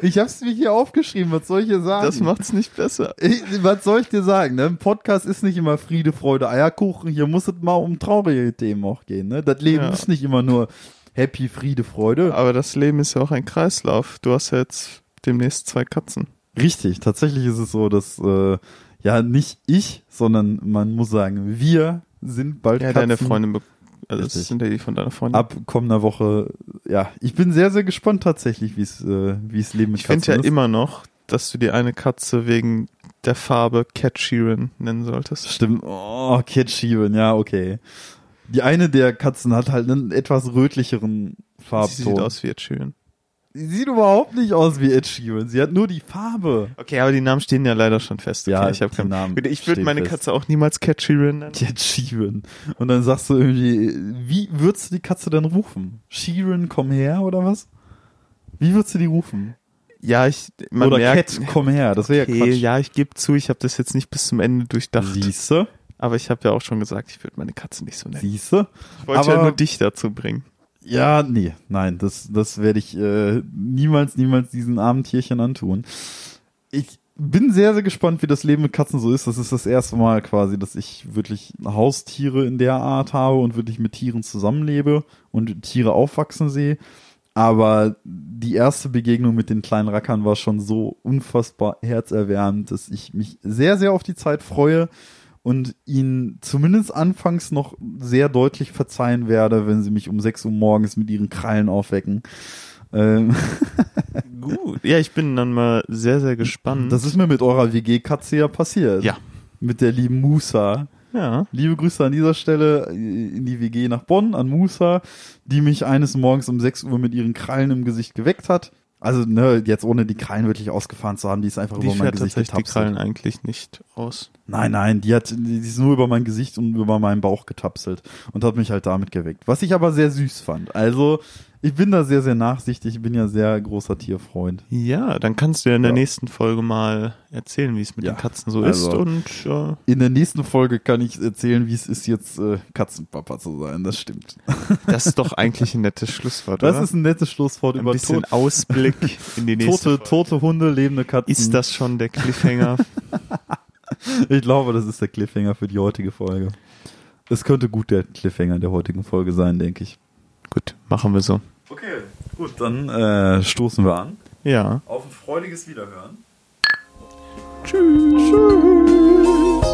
Ich hab's mir hier aufgeschrieben, was soll ich hier sagen? Das macht's nicht besser. Ich, was soll ich dir sagen? Ne? Ein Podcast ist nicht immer Friede, Freude, Eierkuchen. Hier muss es mal um traurige Themen auch gehen. Ne? Das Leben Ja. ist nicht immer nur Happy, Friede, Freude. Aber das Leben ist ja auch ein Kreislauf. Du hast ja jetzt demnächst zwei Katzen. Richtig, tatsächlich ist es so, dass äh, ja nicht ich, sondern man muss sagen, wir sind bald Ja, Katzen. deine Freundin. Also das sind ja die von deiner Freundin. Ab kommender Woche, ja, ich bin sehr, sehr gespannt tatsächlich, wie es äh, wie es Leben mit ich finde Katzen ja ist. immer noch, dass du die eine Katze wegen der Farbe Cat Sheeran nennen solltest. Stimmt. Oh, Cat Sheeran, ja, okay. Die eine der Katzen hat halt einen etwas rötlicheren Farbton. Sie sieht aus wie Ed Sheeran. Sie sieht überhaupt nicht aus wie Ed Sheeran. Sie hat nur die Farbe. Okay, aber die Namen stehen ja leider schon fest. Okay, Ja, ich habe keinen Namen Ich würde meine fest. Katze auch niemals Cat Sheeran nennen. Ed Sheeran. Und dann sagst du irgendwie, wie würdest du die Katze denn rufen? Sheeran, komm her oder was? Wie würdest du die rufen? Ja, ich man oder merkt, Cat, komm her. Das wäre okay, ja Quatsch. ja, ich gebe zu, ich habe das jetzt nicht bis zum Ende durchdacht. Siehste? Aber ich habe ja auch schon gesagt, ich würde meine Katze nicht so nennen. Siehste? Ich wollte ja aber- nur dich dazu bringen. Ja, nee, nein, das, das werde ich äh, niemals, niemals diesen armen Tierchen antun. Ich bin sehr, sehr gespannt, wie das Leben mit Katzen so ist. Das ist das erste Mal quasi, dass ich wirklich Haustiere in der Art habe und wirklich mit Tieren zusammenlebe und Tiere aufwachsen sehe. Aber die erste Begegnung mit den kleinen Rackern war schon so unfassbar herzerwärmend, dass ich mich sehr, sehr auf die Zeit freue und ihnen zumindest anfangs noch sehr deutlich verzeihen werde, wenn sie mich um 6 Uhr morgens mit ihren Krallen aufwecken. Ähm, Gut. Ja, ich bin dann mal sehr, sehr gespannt. das ist mir mit eurer WG-Katze ja passiert. Ja. Mit der lieben Musa. ja. Liebe Grüße an dieser Stelle in die WG nach Bonn, an Musa, die mich eines Morgens um 6 Uhr mit ihren Krallen im Gesicht geweckt hat. Also, ne, jetzt ohne die Krallen wirklich ausgefahren zu haben, die ist einfach Die über mein Gesicht tatsächlich die. Krallen eigentlich nicht aus. Nein, nein, die hat, die ist nur über mein Gesicht und über meinen Bauch getapselt und hat mich halt damit geweckt. Was ich aber sehr süß fand. Also, ich bin da sehr, sehr nachsichtig. Ich bin ja sehr großer Tierfreund. Ja, dann kannst du ja in der Ja. nächsten Folge mal erzählen, wie es mit Ja, den Katzen so also- ist und ja, In der nächsten Folge kann ich erzählen, wie es ist, jetzt äh, Katzenpapa zu sein. Das stimmt. das ist doch eigentlich ein nettes Schlusswort, Das oder? ist ein nettes Schlusswort ein über bisschen tot, Ausblick in die nächste tote, Folge. tote Hunde, lebende Katzen. Ist das schon der Cliffhanger? Ich glaube, das ist der Cliffhanger für die heutige Folge. Es könnte gut der Cliffhanger der heutigen Folge sein, denke ich. Gut, machen wir so. Okay, gut, dann äh, stoßen wir an. Ja. Auf ein freudiges Wiederhören. Tschüss. Tschüss.